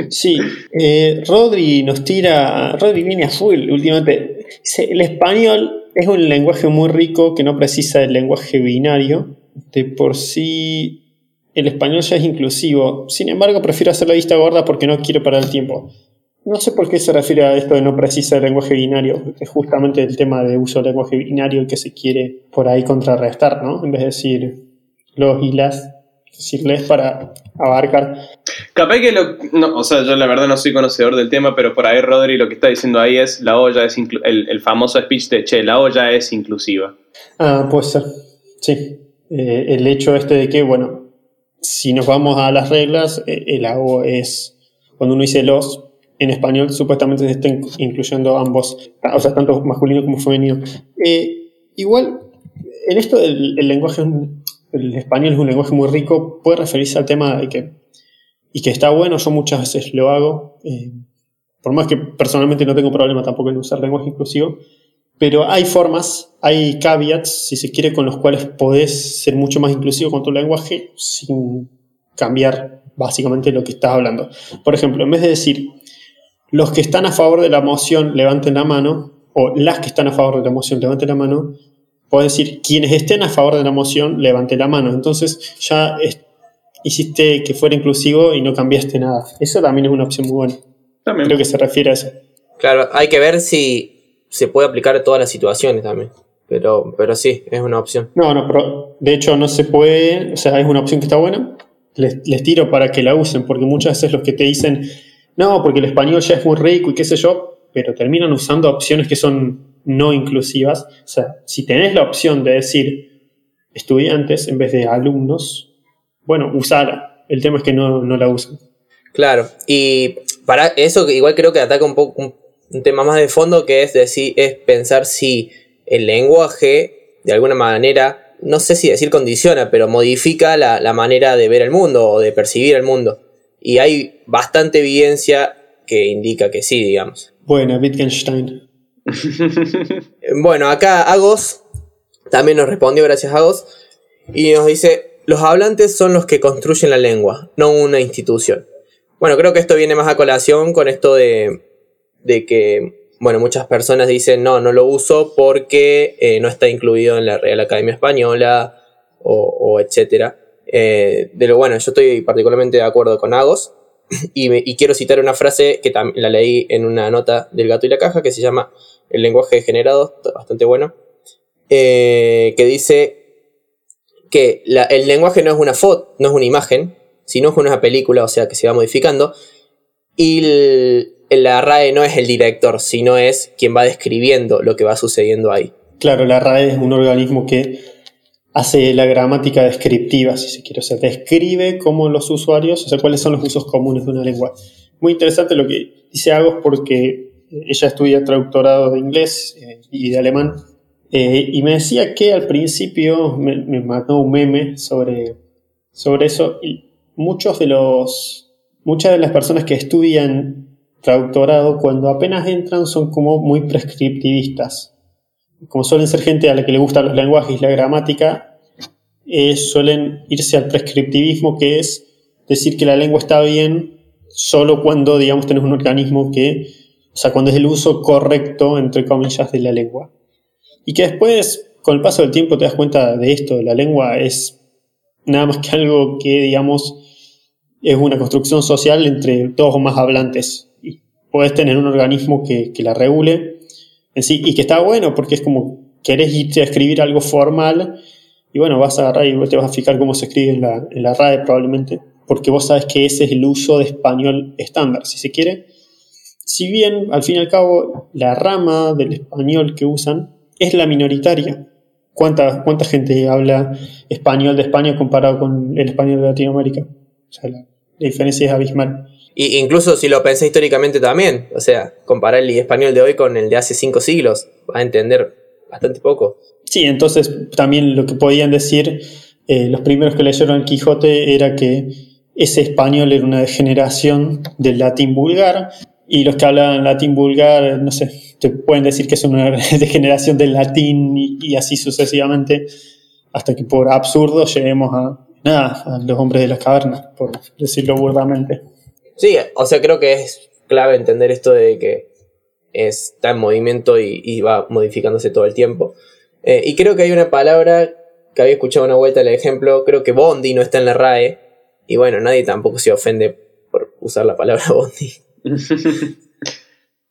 Sí, eh, Rodri nos tira, Rodri viene a full últimamente. Dice, el español es un lenguaje muy rico que no precisa del lenguaje binario. De por sí, el español ya es inclusivo. Sin embargo, prefiero hacer la vista gorda porque no quiero parar el tiempo. No sé por qué se refiere a esto de no precisa del lenguaje binario. porque Es justamente el tema de uso del lenguaje binario el que se quiere por ahí contrarrestar, ¿no? En vez de decir los y las, decirles para abarcar Capaz que lo. No, o sea, yo la verdad no soy conocedor del tema, pero por ahí Rodri lo que está diciendo ahí es la olla es el, el famoso speech de che, la olla es inclusiva. Ah, puede ser. Sí. Eh, el hecho este de que, bueno, si nos vamos a las reglas, eh, el AO es, cuando uno dice los, en español supuestamente se están incluyendo ambos, o sea, tanto masculino como femenino. Eh, igual, en esto del el lenguaje, el español es un lenguaje muy rico, puede referirse al tema de que, y que está bueno, yo muchas veces lo hago, eh, por más que personalmente no tengo problema tampoco en usar lenguaje inclusivo, pero hay formas, hay caveats, si se quiere, con los cuales podés ser mucho más inclusivo con tu lenguaje sin cambiar básicamente lo que estás hablando. Por ejemplo, en vez de decir los que están a favor de la moción levanten la mano, o las que están a favor de la moción levanten la mano, podés decir quienes estén a favor de la moción levanten la mano. Entonces ya es- hiciste que fuera inclusivo y no cambiaste nada. Eso también es una opción muy buena. También. Creo que se refiere a eso. Claro, hay que ver si se puede aplicar a todas las situaciones también. Pero, pero sí, es una opción. No, no, pero de hecho no se puede, o sea, es una opción que está buena. Les, les tiro para que la usen, porque muchas veces los que te dicen, no, porque el español ya es muy rico y qué sé yo, pero terminan usando opciones que son no inclusivas. O sea, si tenés la opción de decir estudiantes en vez de alumnos, bueno, usala. El tema es que no, no la usan. Claro, y para eso igual creo que ataca un poco un, un tema más de fondo que es decir, es pensar si el lenguaje de alguna manera, no sé si decir condiciona, pero modifica la, la manera de ver el mundo o de percibir el mundo. Y hay bastante evidencia que indica que sí, digamos. Buena, Wittgenstein. Bueno, acá Agos también nos respondió, gracias Agos, y nos dice, los hablantes son los que construyen la lengua, no una institución. Bueno, creo que esto viene más a colación con esto de, de que, bueno, muchas personas dicen, no, no lo uso porque eh, no está incluido en la Real Academia Española o, o etcétera. Eh, de lo bueno, yo estoy particularmente de acuerdo con Agos y, me- y quiero citar una frase que la leí en una nota del gato y la caja que se llama El lenguaje degenerado, bastante bueno, eh, que dice que la- el lenguaje no es una foto, no es una imagen, sino es una película, o sea que se va modificando, y el- la RAE no es el director, sino es quien va describiendo lo que va sucediendo ahí. Claro, la RAE es un organismo que hace la gramática descriptiva, si se quiere. O sea, describe cómo los usuarios, o sea, cuáles son los usos comunes de una lengua. Muy interesante lo que dice Agos porque ella estudia traductorado de inglés eh, y de alemán. eh, y me decía que al principio me, me mandó un meme sobre, sobre eso. Y muchos de los, muchas de las personas que estudian traductorado, cuando apenas entran, son como muy prescriptivistas como suelen ser gente a la que le gustan los lenguajes y la gramática, eh, suelen irse al prescriptivismo, que es decir que la lengua está bien solo cuando, digamos, tenés un organismo que, o sea, cuando es el uso correcto, entre comillas, de la lengua. Y que después, con el paso del tiempo, te das cuenta de esto, la lengua es nada más que algo que, digamos, es una construcción social entre dos o más hablantes. Y puedes tener un organismo que, que la regule sí, y que está bueno porque es como querés irte a escribir algo formal y bueno, vas a agarrar y te vas a fijar cómo se escribe en la, en la RAE probablemente, porque vos sabes que ese es el uso de español estándar, si se quiere. Si bien, al fin y al cabo, la rama del español que usan es la minoritaria. ¿Cuánta, cuánta gente habla español de España comparado con el español de Latinoamérica? La diferencia es abismal. Y incluso si lo pensé históricamente también, o sea, comparar el español de hoy con el de hace cinco siglos, va a entender bastante poco. Sí, entonces también lo que podían decir eh, los primeros que leyeron el Quijote era que ese español era una degeneración del latín vulgar y los que hablaban latín vulgar, no sé, te pueden decir que es una degeneración del latín y así sucesivamente hasta que por absurdo lleguemos a, nada, a los hombres de las cavernas, por decirlo burdamente. Sí, o sea, creo que es clave entender esto de que está en movimiento y, y va modificándose todo el tiempo. Eh, y creo que hay una palabra que había escuchado una vuelta el ejemplo, creo que Bondi no está en la RAE, y bueno, nadie tampoco se ofende por usar la palabra Bondi.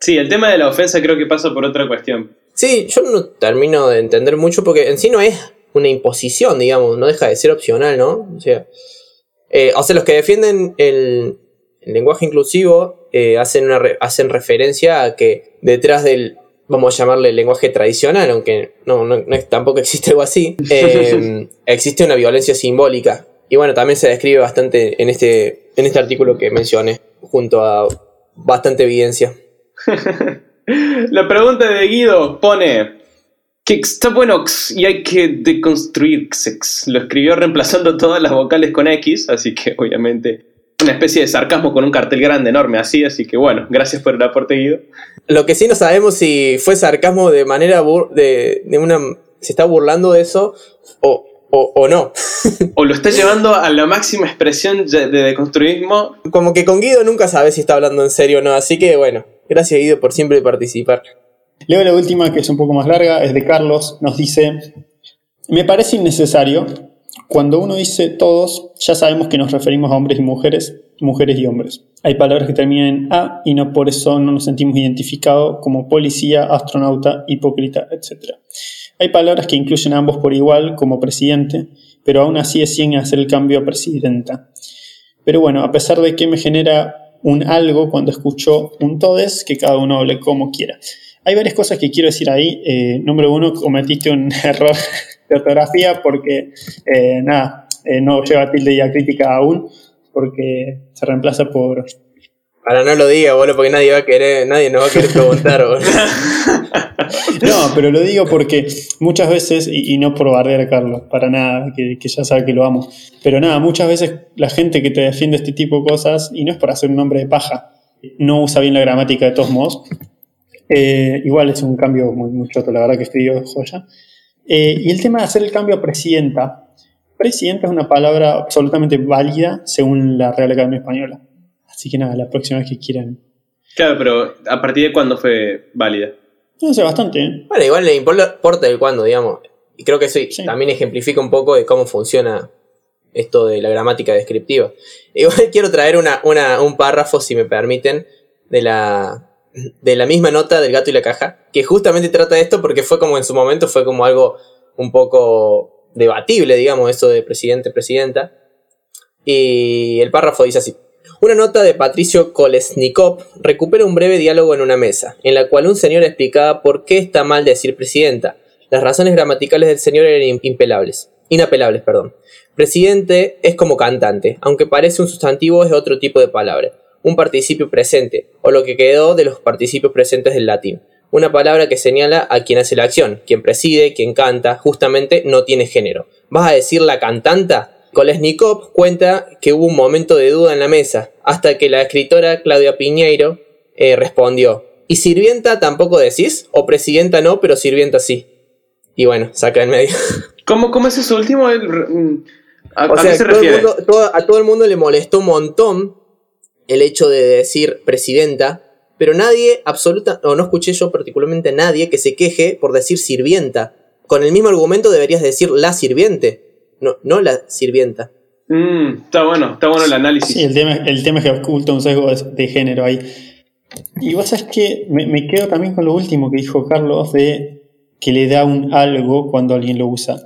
Sí, el tema de la ofensa creo que pasa por otra cuestión. Sí, yo no termino de entender mucho porque en sí no es una imposición, digamos, no deja de ser opcional, ¿no? O sea, eh, o sea los que defienden el, el lenguaje inclusivo eh, hacen, una re- hacen referencia a que detrás del, vamos a llamarle lenguaje tradicional, aunque no, no- no es- tampoco existe algo así, eh, existe una violencia simbólica. Y bueno, también se describe bastante en este, en este artículo que mencioné, junto a bastante evidencia. La pregunta de Guido pone que está bueno y hay que deconstruir x. Lo escribió reemplazando todas las vocales con X, así que obviamente una especie de sarcasmo con un cartel grande, enorme, así, así que bueno, gracias por el aporte Guido. Lo que sí no sabemos si fue sarcasmo de manera bur- de, de una. se está burlando de eso o, o, o no. O lo está llevando a la máxima expresión de de deconstruismo. Como que con Guido nunca sabes si está hablando en serio o no. Así que bueno, gracias Guido por siempre participar. Leo la última, que es un poco más larga, es de Carlos. Nos dice: Me parece innecesario, Cuando uno dice todos, ya sabemos que nos referimos a hombres y mujeres, mujeres y hombres. Hay palabras que terminan en A y no por eso no nos sentimos identificados como policía, astronauta, hipócrita, etc. Hay palabras que incluyen a ambos por igual, como presidente, pero aún así deciden hacer el cambio a presidenta. Pero bueno, a pesar de que me genera un algo cuando escucho un todes, que cada uno hable como quiera. Hay varias cosas que quiero decir ahí. Eh, número uno, cometiste un error de ortografía porque, eh, nada, eh, no lleva tilde diacrítica aún, porque se reemplaza por... Ahora no lo diga, boludo, porque nadie va a querer, nadie nos va a querer preguntar, boludo. No, pero lo digo porque muchas veces, y, y no por bardear a Carlos, para nada, que, que ya sabe que lo amo, pero nada, muchas veces la gente que te defiende este tipo de cosas, y no es por hacer un nombre de paja, no usa bien la gramática de todos modos. Eh, igual es un cambio muy, muy choto, la verdad que estoy yo joya. Eh, y el tema de hacer el cambio a presidenta. Presidenta es una palabra absolutamente válida según la Real Academia Española. Así que nada, la próxima vez que quieran. Claro, pero ¿a partir de cuándo fue válida? No sé, bastante. ¿eh? Bueno, igual le importa el cuándo, digamos. Y creo que eso Sí. también ejemplifica un poco de cómo funciona esto de la gramática descriptiva. Igual quiero traer una, una- un párrafo, si me permiten, de la, de la misma nota del gato y la caja, que justamente trata de esto porque fue como en su momento, fue como algo un poco debatible, digamos, eso de presidente, presidenta. Y el párrafo dice así. Una nota de Patricio Kolesnikov recupera un breve diálogo en una mesa, en la cual un señor explicaba por qué está mal decir presidenta. Las razones gramaticales del señor eran im- impelables. Inapelables, perdón. Presidente es como cantante, aunque parece un sustantivo es otro tipo de palabra. Un participio presente, o lo que quedó de los participios presentes del latín. Una palabra que señala a quien hace la acción, quien preside, quien canta, justamente no tiene género. ¿Vas a decir la cantanta? Kolesnikov cuenta que hubo un momento de duda en la mesa, hasta que la escritora Claudia Piñeiro eh, respondió, ¿y sirvienta tampoco decís? ¿O presidenta no, pero sirvienta sí? Y bueno, saca en medio. ¿Cómo, cómo es eso último? El- mm, ¿A, O a sea, qué se todo el refiere? mundo- todo- a todo el mundo le molestó un montón el hecho de decir presidenta, pero nadie, absoluta, o no escuché yo particularmente a nadie que se queje por decir sirvienta. Con el mismo argumento deberías decir la sirviente, no, no la sirvienta. Mm, está bueno, está bueno el análisis. Sí, el tema, el tema es que oculta un sesgo de, de género ahí. Y vos sabés que me, me quedo también con lo último que dijo Carlos de que le da un algo cuando alguien lo usa.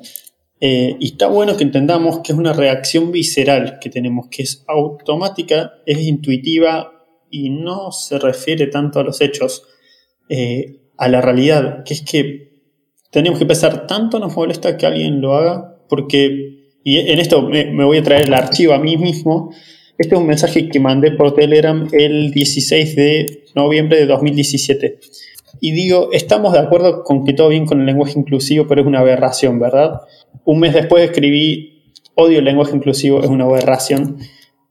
Eh, y está bueno que entendamos que es una reacción visceral que tenemos, que es automática, es intuitiva y no se refiere tanto a los hechos, eh, a la realidad, que es que tenemos que pensar, tanto nos molesta que alguien lo haga, porque, y en esto me, me voy a traer el archivo a mí mismo, este es un mensaje que mandé por Telegram el 16 de noviembre de 2017. Y digo, estamos de acuerdo con que todo bien con el lenguaje inclusivo, pero es una aberración, ¿verdad? Un mes después escribí, odio el lenguaje inclusivo, es una aberración.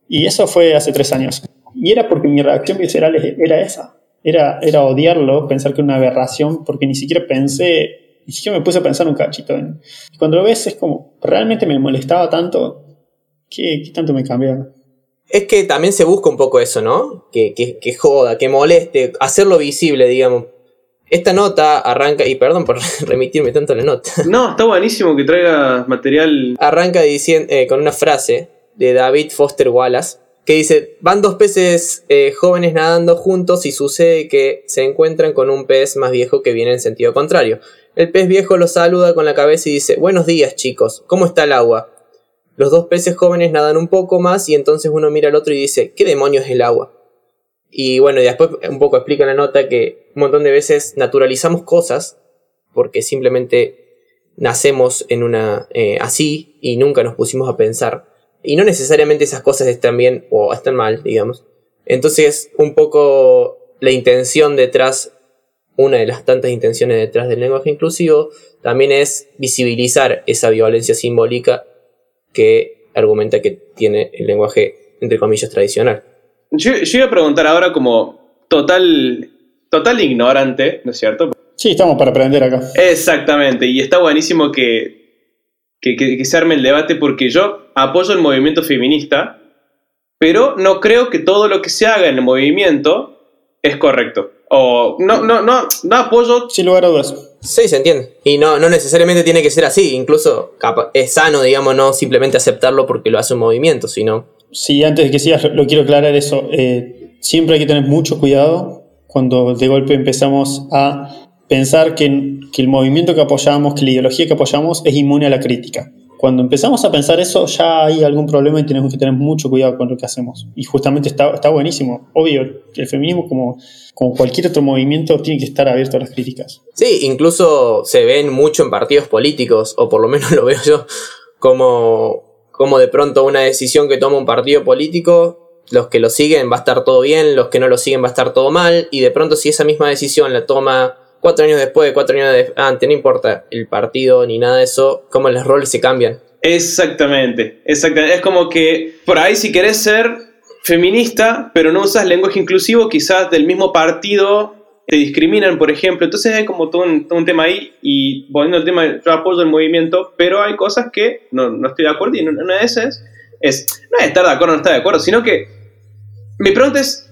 Y eso fue hace tres años. Y era porque mi reacción visceral era esa. Era, era odiarlo, pensar que era una aberración, porque ni siquiera pensé, ni siquiera me puse a pensar un cachito. En, y cuando lo ves es como, realmente me molestaba tanto, ¿qué, qué tanto me cambiaba? Es que también se busca un poco eso, ¿no? Que, que, que joda, que moleste, hacerlo visible, digamos. Esta nota arranca, y perdón por remitirme tanto a la nota, No, está buenísimo que traigas material. arranca diciendo, eh, con una frase de David Foster Wallace que dice, van dos peces eh, jóvenes nadando juntos y sucede que se encuentran con un pez más viejo que viene en sentido contrario. El pez viejo los saluda con la cabeza y dice, buenos días chicos, ¿cómo está el agua? Los dos peces jóvenes nadan un poco más y entonces uno mira al otro y dice, ¿qué demonios es el agua? Y bueno, después un poco explica en la nota que un montón de veces naturalizamos cosas porque simplemente nacemos en una eh, así y nunca nos pusimos a pensar. Y no necesariamente esas cosas están bien o están mal, digamos. Entonces, un poco la intención detrás, una de las tantas intenciones detrás del lenguaje inclusivo, también es visibilizar esa violencia simbólica que argumenta que tiene el lenguaje, entre comillas, tradicional. Yo, yo iba a preguntar ahora como total, total ignorante, ¿no es cierto? Sí, estamos para aprender acá. Exactamente, y está buenísimo que, que, que- que se arme el debate porque yo apoyo el movimiento feminista, pero no creo que todo lo que se haga en el movimiento es correcto. O no, no, no, no apoyo Sin lugar a dudas. Sí, se entiende. Y no, no necesariamente tiene que ser así. Incluso es sano, digamos, no simplemente aceptarlo porque lo hace un movimiento, sino. Sí, antes de que sigas, lo, quiero aclarar eso. Eh, siempre hay que tener mucho cuidado cuando de golpe empezamos a pensar que, el movimiento que apoyamos, que la ideología que apoyamos es inmune a la crítica cuando empezamos a pensar eso, ya hay algún problema y tenemos que tener mucho cuidado con lo que hacemos. Y justamente está, está buenísimo. Obvio, el feminismo, como, como cualquier otro movimiento, tiene que estar abierto a las críticas. Sí, incluso se ven mucho en partidos políticos, o por lo menos lo veo yo, como, como de pronto una decisión que toma un partido político, los que lo siguen va a estar todo bien, los que no lo siguen va a estar todo mal, y de pronto si esa misma decisión la toma cuatro años después, cuatro años antes, no importa el partido ni nada de eso, cómo los roles se cambian. Exactamente, exactamente. Es como que por ahí si querés ser feminista, pero no usas lenguaje inclusivo, quizás del mismo partido te discriminan, por ejemplo. Entonces hay como todo un, tema ahí y volviendo al tema, yo apoyo el movimiento, pero hay cosas que no, no estoy de acuerdo y una de esas es, no es estar de acuerdo o no estar de acuerdo, sino que mi pregunta es,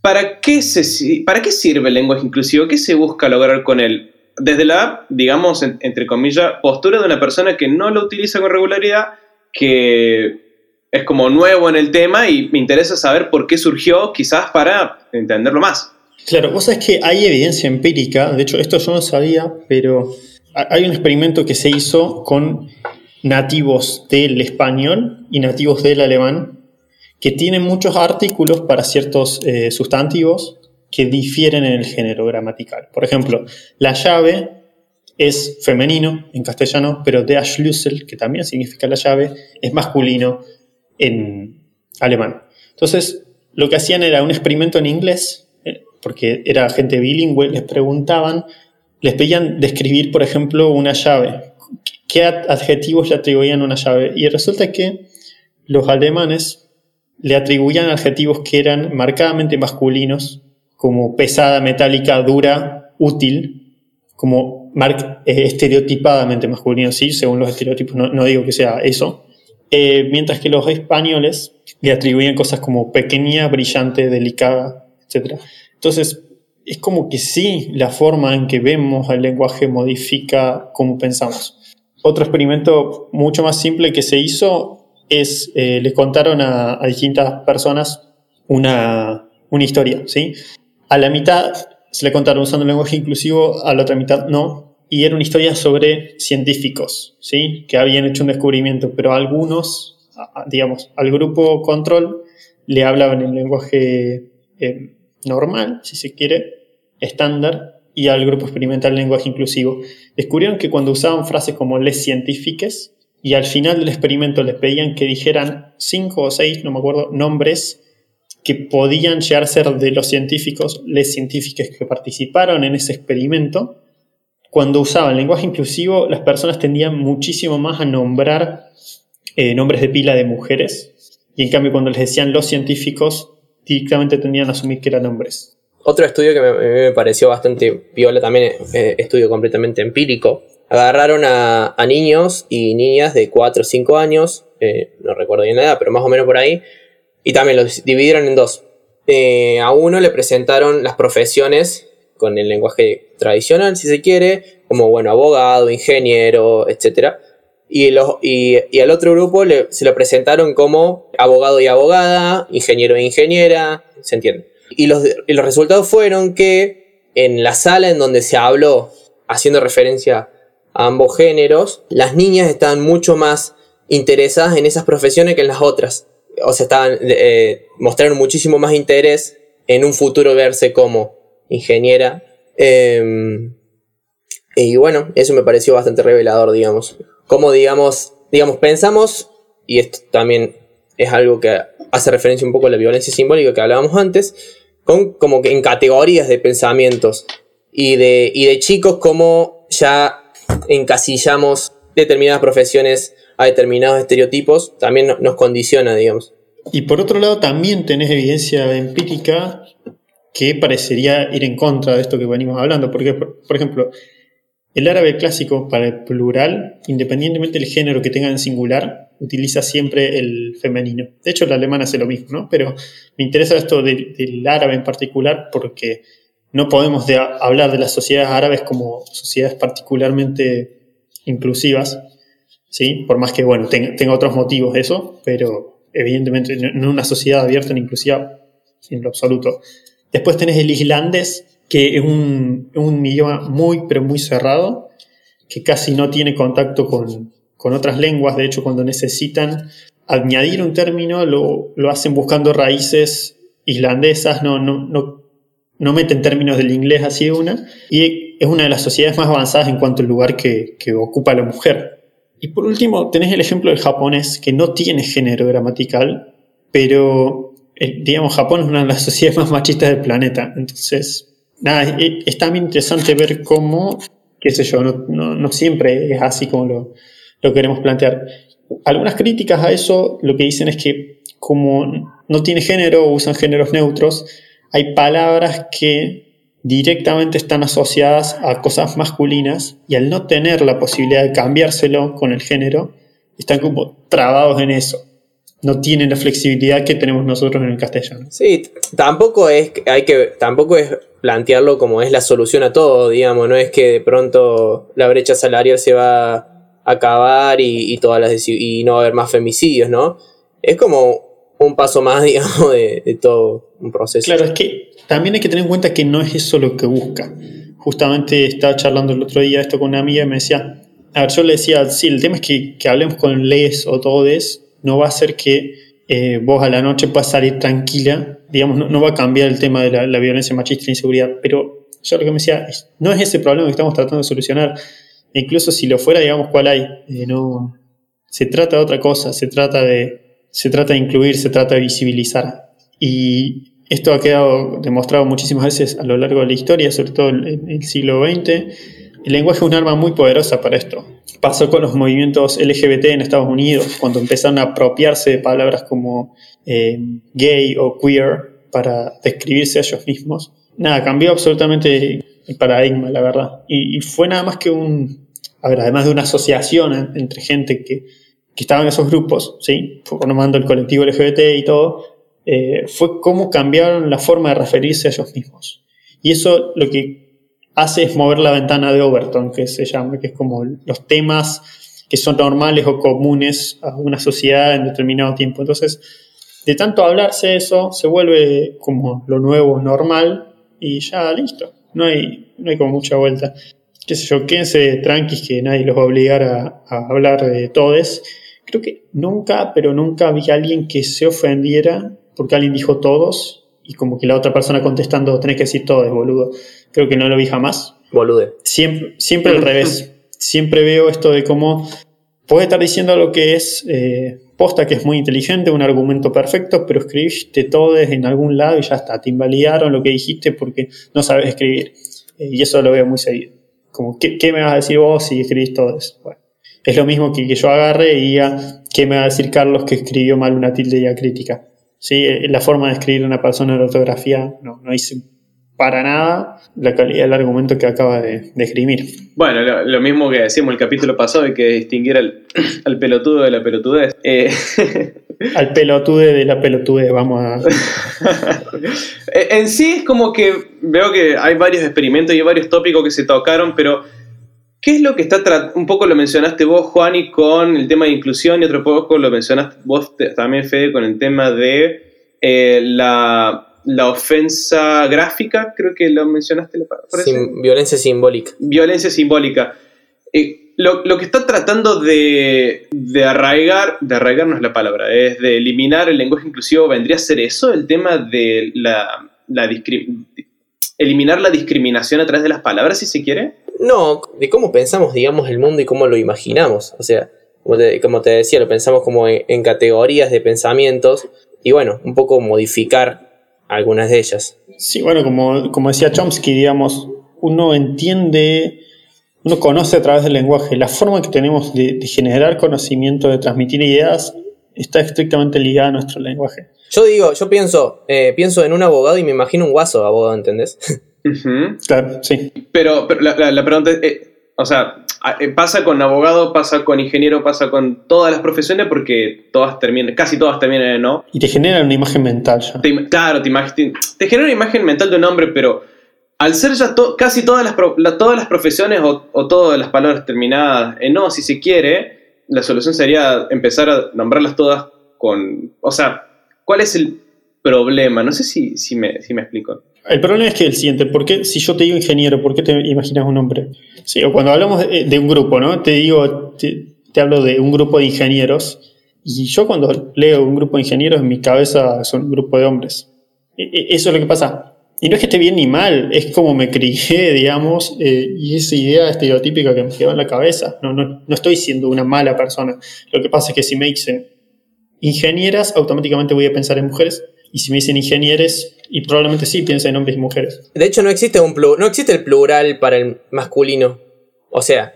¿para qué, se, ¿para qué sirve el lenguaje inclusivo? ¿Qué se busca lograr con él? Desde la, digamos, entre comillas, postura de una persona que no lo utiliza con regularidad, que es como nuevo en el tema y me interesa saber por qué surgió, quizás para entenderlo más. Claro, vos sabés que hay evidencia empírica, de hecho esto yo no sabía, pero hay un experimento que se hizo con nativos del español y nativos del alemán que tienen muchos artículos para ciertos eh, sustantivos que difieren en el género gramatical. Por ejemplo, la llave es femenino en castellano, pero der Schlüssel, que también significa la llave, es masculino en alemán. Entonces, lo que hacían era un experimento en inglés, porque era gente bilingüe, les preguntaban, les pedían describir, por ejemplo, una llave. ¿Qué adjetivos le atribuían a una llave? Y resulta que los alemanes le atribuían adjetivos que eran marcadamente masculinos, como pesada, metálica, dura, útil, como eh, estereotipadamente masculinos, sí, según los estereotipos, no, digo que sea eso. Eh, mientras que los españoles le atribuían cosas como pequeña, brillante, delicada, etc. Entonces, es como que sí, la forma en que vemos el lenguaje modifica cómo pensamos. Otro experimento mucho más simple que se hizo es, eh, les contaron a, distintas personas una, historia, ¿sí? A la mitad se le contaron usando el lenguaje inclusivo, a la otra mitad no, y era una historia sobre científicos, ¿sí? Que habían hecho un descubrimiento, pero algunos, digamos, al grupo control le hablaban en lenguaje eh, normal, si se quiere, estándar, y al grupo experimental lenguaje inclusivo. Descubrieron que cuando usaban frases como les científicas, y al final del experimento les pedían que dijeran cinco o seis, no me acuerdo, nombres que podían llegar a ser de los científicos, les científicos que participaron en ese experimento. Cuando usaban lenguaje inclusivo, las personas tendían muchísimo más a nombrar eh, nombres de pila de mujeres. Y en cambio, cuando les decían los científicos, directamente tendían a asumir que eran hombres. Otro estudio que me, me pareció bastante viola, también eh, estudio completamente empírico, agarraron a, niños y niñas de 4 o 5 años, eh, no recuerdo bien la edad, pero más o menos por ahí, y también los dividieron en dos. Eh, a uno le presentaron las profesiones con el lenguaje tradicional, si se quiere, como bueno, abogado, ingeniero, etc. Y, los, y, al otro grupo se lo presentaron como abogado y abogada, ingeniero e ingeniera, ¿se entiende? Y los, y los resultados fueron que en la sala en donde se habló, haciendo referencia ambos géneros, las niñas estaban mucho más interesadas en esas profesiones que en las otras. O sea, estaban, eh, mostraron muchísimo más interés en un futuro verse como ingeniera. Em, y bueno, eso me pareció bastante revelador, digamos. Como, digamos, digamos, pensamos, y esto también es algo que hace referencia un poco a la violencia simbólica que hablábamos antes, con, como que en categorías de pensamientos y de, y de chicos como ya encasillamos determinadas profesiones a determinados estereotipos, también nos condiciona, digamos. Y por otro lado, también tenés evidencia empírica que parecería ir en contra de esto que venimos hablando, porque, por ejemplo, el árabe clásico para el plural, independientemente del género que tenga en singular, utiliza siempre el femenino. De hecho, el alemán hace lo mismo, ¿no? Pero me interesa esto del, árabe en particular porque no podemos de- hablar de las sociedades árabes como sociedades particularmente inclusivas, ¿sí? Por más que, bueno, tenga, otros motivos eso, pero evidentemente no no una sociedad abierta ni inclusiva en lo absoluto. Después tenés el islandés, que es un, idioma muy, pero muy cerrado, que casi no tiene contacto con, con otras lenguas. De hecho, cuando necesitan añadir un término, lo, lo hacen buscando raíces islandesas, no, no, no, no meten términos del inglés así de una. Y es una de las sociedades más avanzadas en cuanto al lugar que, que ocupa la mujer. Y por último, tenés el ejemplo del japonés, que no tiene género gramatical, pero eh, digamos, Japón es una de las sociedades más machistas del planeta. Entonces, nada, es, también interesante ver cómo, qué sé yo, no, no, no siempre es así como lo, lo queremos plantear. Algunas críticas a eso lo que dicen es que como no tiene género, usan géneros neutros, hay palabras que directamente están asociadas a cosas masculinas y al no tener la posibilidad de cambiárselo con el género, están como trabados en eso. No tienen la flexibilidad que tenemos nosotros en el castellano. Sí, tampoco es, que- hay que, tampoco es plantearlo como es la solución a todo, digamos, no es que de pronto la brecha salarial se va a acabar y, y todas las y no va a haber más femicidios, ¿no? Es como un paso más, digamos, de, de todo un proceso. Claro, es que también hay que tener en cuenta que no es eso lo que busca. Justamente estaba charlando el otro día esto con una amiga y me decía, a ver, yo le decía, sí, el tema es que, que hablemos con les o todes, no va a hacer que eh, vos a la noche puedas salir tranquila, digamos, no, no va a cambiar el tema de la, violencia machista y la inseguridad, pero yo lo que me decía, no es ese problema que estamos tratando de solucionar, incluso si lo fuera, digamos, ¿cuál hay? Eh, no, se trata de otra cosa, se trata de, se trata de incluir, se trata de visibilizar. Y esto ha quedado demostrado muchísimas veces a lo largo de la historia, sobre todo en el siglo XX. El lenguaje es un arma muy poderosa para esto. Pasó con los movimientos LGBT en Estados Unidos, cuando empezaron a apropiarse de palabras como eh, gay o queer para describirse a ellos mismos. Nada, cambió absolutamente el paradigma, la verdad. Y, fue nada más que un, a ver, además de una asociación en- entre gente que, que estaba en esos grupos, ¿sí? formando el colectivo LGBT y todo, eh, fue cómo cambiaron la forma de referirse a ellos mismos. Y eso lo que hace es mover la ventana de Overton, que se llama, que es como los temas que son normales o comunes a una sociedad en determinado tiempo. Entonces, de tanto hablarse eso, se vuelve como lo nuevo normal y ya listo. No hay, no hay como mucha vuelta. Qué sé yo, quédense tranquis que nadie los va a obligar a, hablar de todes. Creo que nunca, pero nunca vi a alguien que se ofendiera porque alguien dijo todos y como que la otra persona contestando tenés que decir todos, boludo. Creo que no lo vi jamás. Bolude. Siempre, siempre al revés. Siempre veo esto de cómo puede estar diciendo lo que es eh, posta, que es muy inteligente, un argumento perfecto, pero escribiste todes en algún lado y ya está. Te invalidaron lo que dijiste porque no sabes escribir. Eh, y eso lo veo muy seguido. Como, ¿qué, qué me vas a decir vos si escribís todes? Bueno, es lo mismo que, que yo agarre y diga, ¿qué me va a decir Carlos que escribió mal una tilde diacrítica? ¿Sí? Eh, La forma de escribir una persona en ortografía no, no dice para nada la calidad del argumento que acaba de, de esgrimir. Bueno, lo, lo mismo que decíamos el capítulo pasado, hay que distinguir al, al pelotudo de la pelotudez. Eh, Al pelotude de la pelotude, vamos a... en sí es como que veo que hay varios experimentos y hay varios tópicos que se tocaron, pero ¿qué es lo que está tratando? Un poco lo mencionaste vos, Juani, con el tema de inclusión y otro poco lo mencionaste vos también, Fede, con el tema de eh, la, la ofensa gráfica, creo que lo mencionaste. Sim- violencia simbólica. violencia simbólica. Eh, lo, lo que está tratando de, de arraigar, de arraigar no es la palabra, es de eliminar el lenguaje inclusivo, vendría a ser eso, el tema de la, la eliminar la discriminación a través de las palabras, si se quiere. No, de cómo pensamos, digamos, el mundo y cómo lo imaginamos. O sea, como te, como te decía, lo pensamos como en, en categorías de pensamientos y bueno, un poco modificar algunas de ellas. Sí, bueno, como, como decía Chomsky, digamos, uno entiende, uno conoce a través del lenguaje. La forma que tenemos de, de generar conocimiento, de transmitir ideas, está estrictamente ligada a nuestro lenguaje. Yo digo, yo pienso, eh, pienso en un abogado y me imagino un guaso abogado, ¿entendés? Claro, sí. Pero, pero la, la- la pregunta es, eh, o sea, eh, pasa con abogado, pasa con ingeniero, pasa con todas las profesiones porque todas terminan, casi todas terminan en no. Y te genera una imagen mental ya. Te claro, te, imag- te- te genera una imagen mental de un hombre, pero al ser ya to- casi todas las, la- todas las profesiones o, o todas las palabras terminadas en no, si se quiere, la solución sería empezar a nombrarlas todas con... O sea, ¿cuál es el problema? No sé si, si, me, si me explico. El problema es que el siguiente, ¿por qué, si yo te digo ingeniero, ¿por qué te imaginas un hombre? Sí, o cuando hablamos de, un grupo, ¿no? Te digo, te, te hablo de un grupo de ingenieros, y yo cuando leo un grupo de ingenieros, en mi cabeza son un grupo de hombres. E- e- Eso es lo que pasa. Y no es que esté bien ni mal, es como me crié, digamos, eh, y esa idea estereotípica que me quedó en la cabeza. No, no, no estoy siendo una mala persona. Lo que pasa es que si me dicen ingenieras, automáticamente voy a pensar en mujeres. Y si me dicen ingenieres, y probablemente sí piense en hombres y mujeres. De hecho, no existe, un no existe el plural para el masculino. O sea,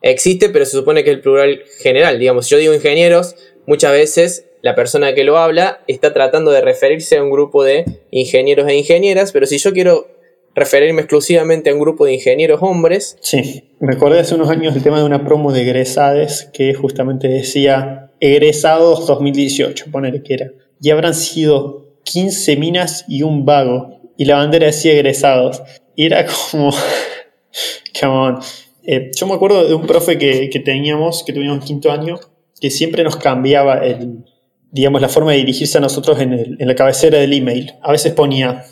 existe, pero se supone que es el plural general. Digamos, si yo digo ingenieros, muchas veces la persona que lo habla está tratando de referirse a un grupo de ingenieros e ingenieras, pero si yo quiero referirme exclusivamente a un grupo de ingenieros hombres, Sí, recordé hace unos años el tema de una promo de egresades que justamente decía egresados 2018, poner que era. Y habrán sido 15 minas y un vago. Y la bandera decía egresados. Y era como... Come on. Eh, yo me acuerdo de un profe que, que teníamos, que tuvimos en quinto año, que siempre nos cambiaba el, digamos, la forma de dirigirse a nosotros en, el- en la cabecera del email. A veces ponía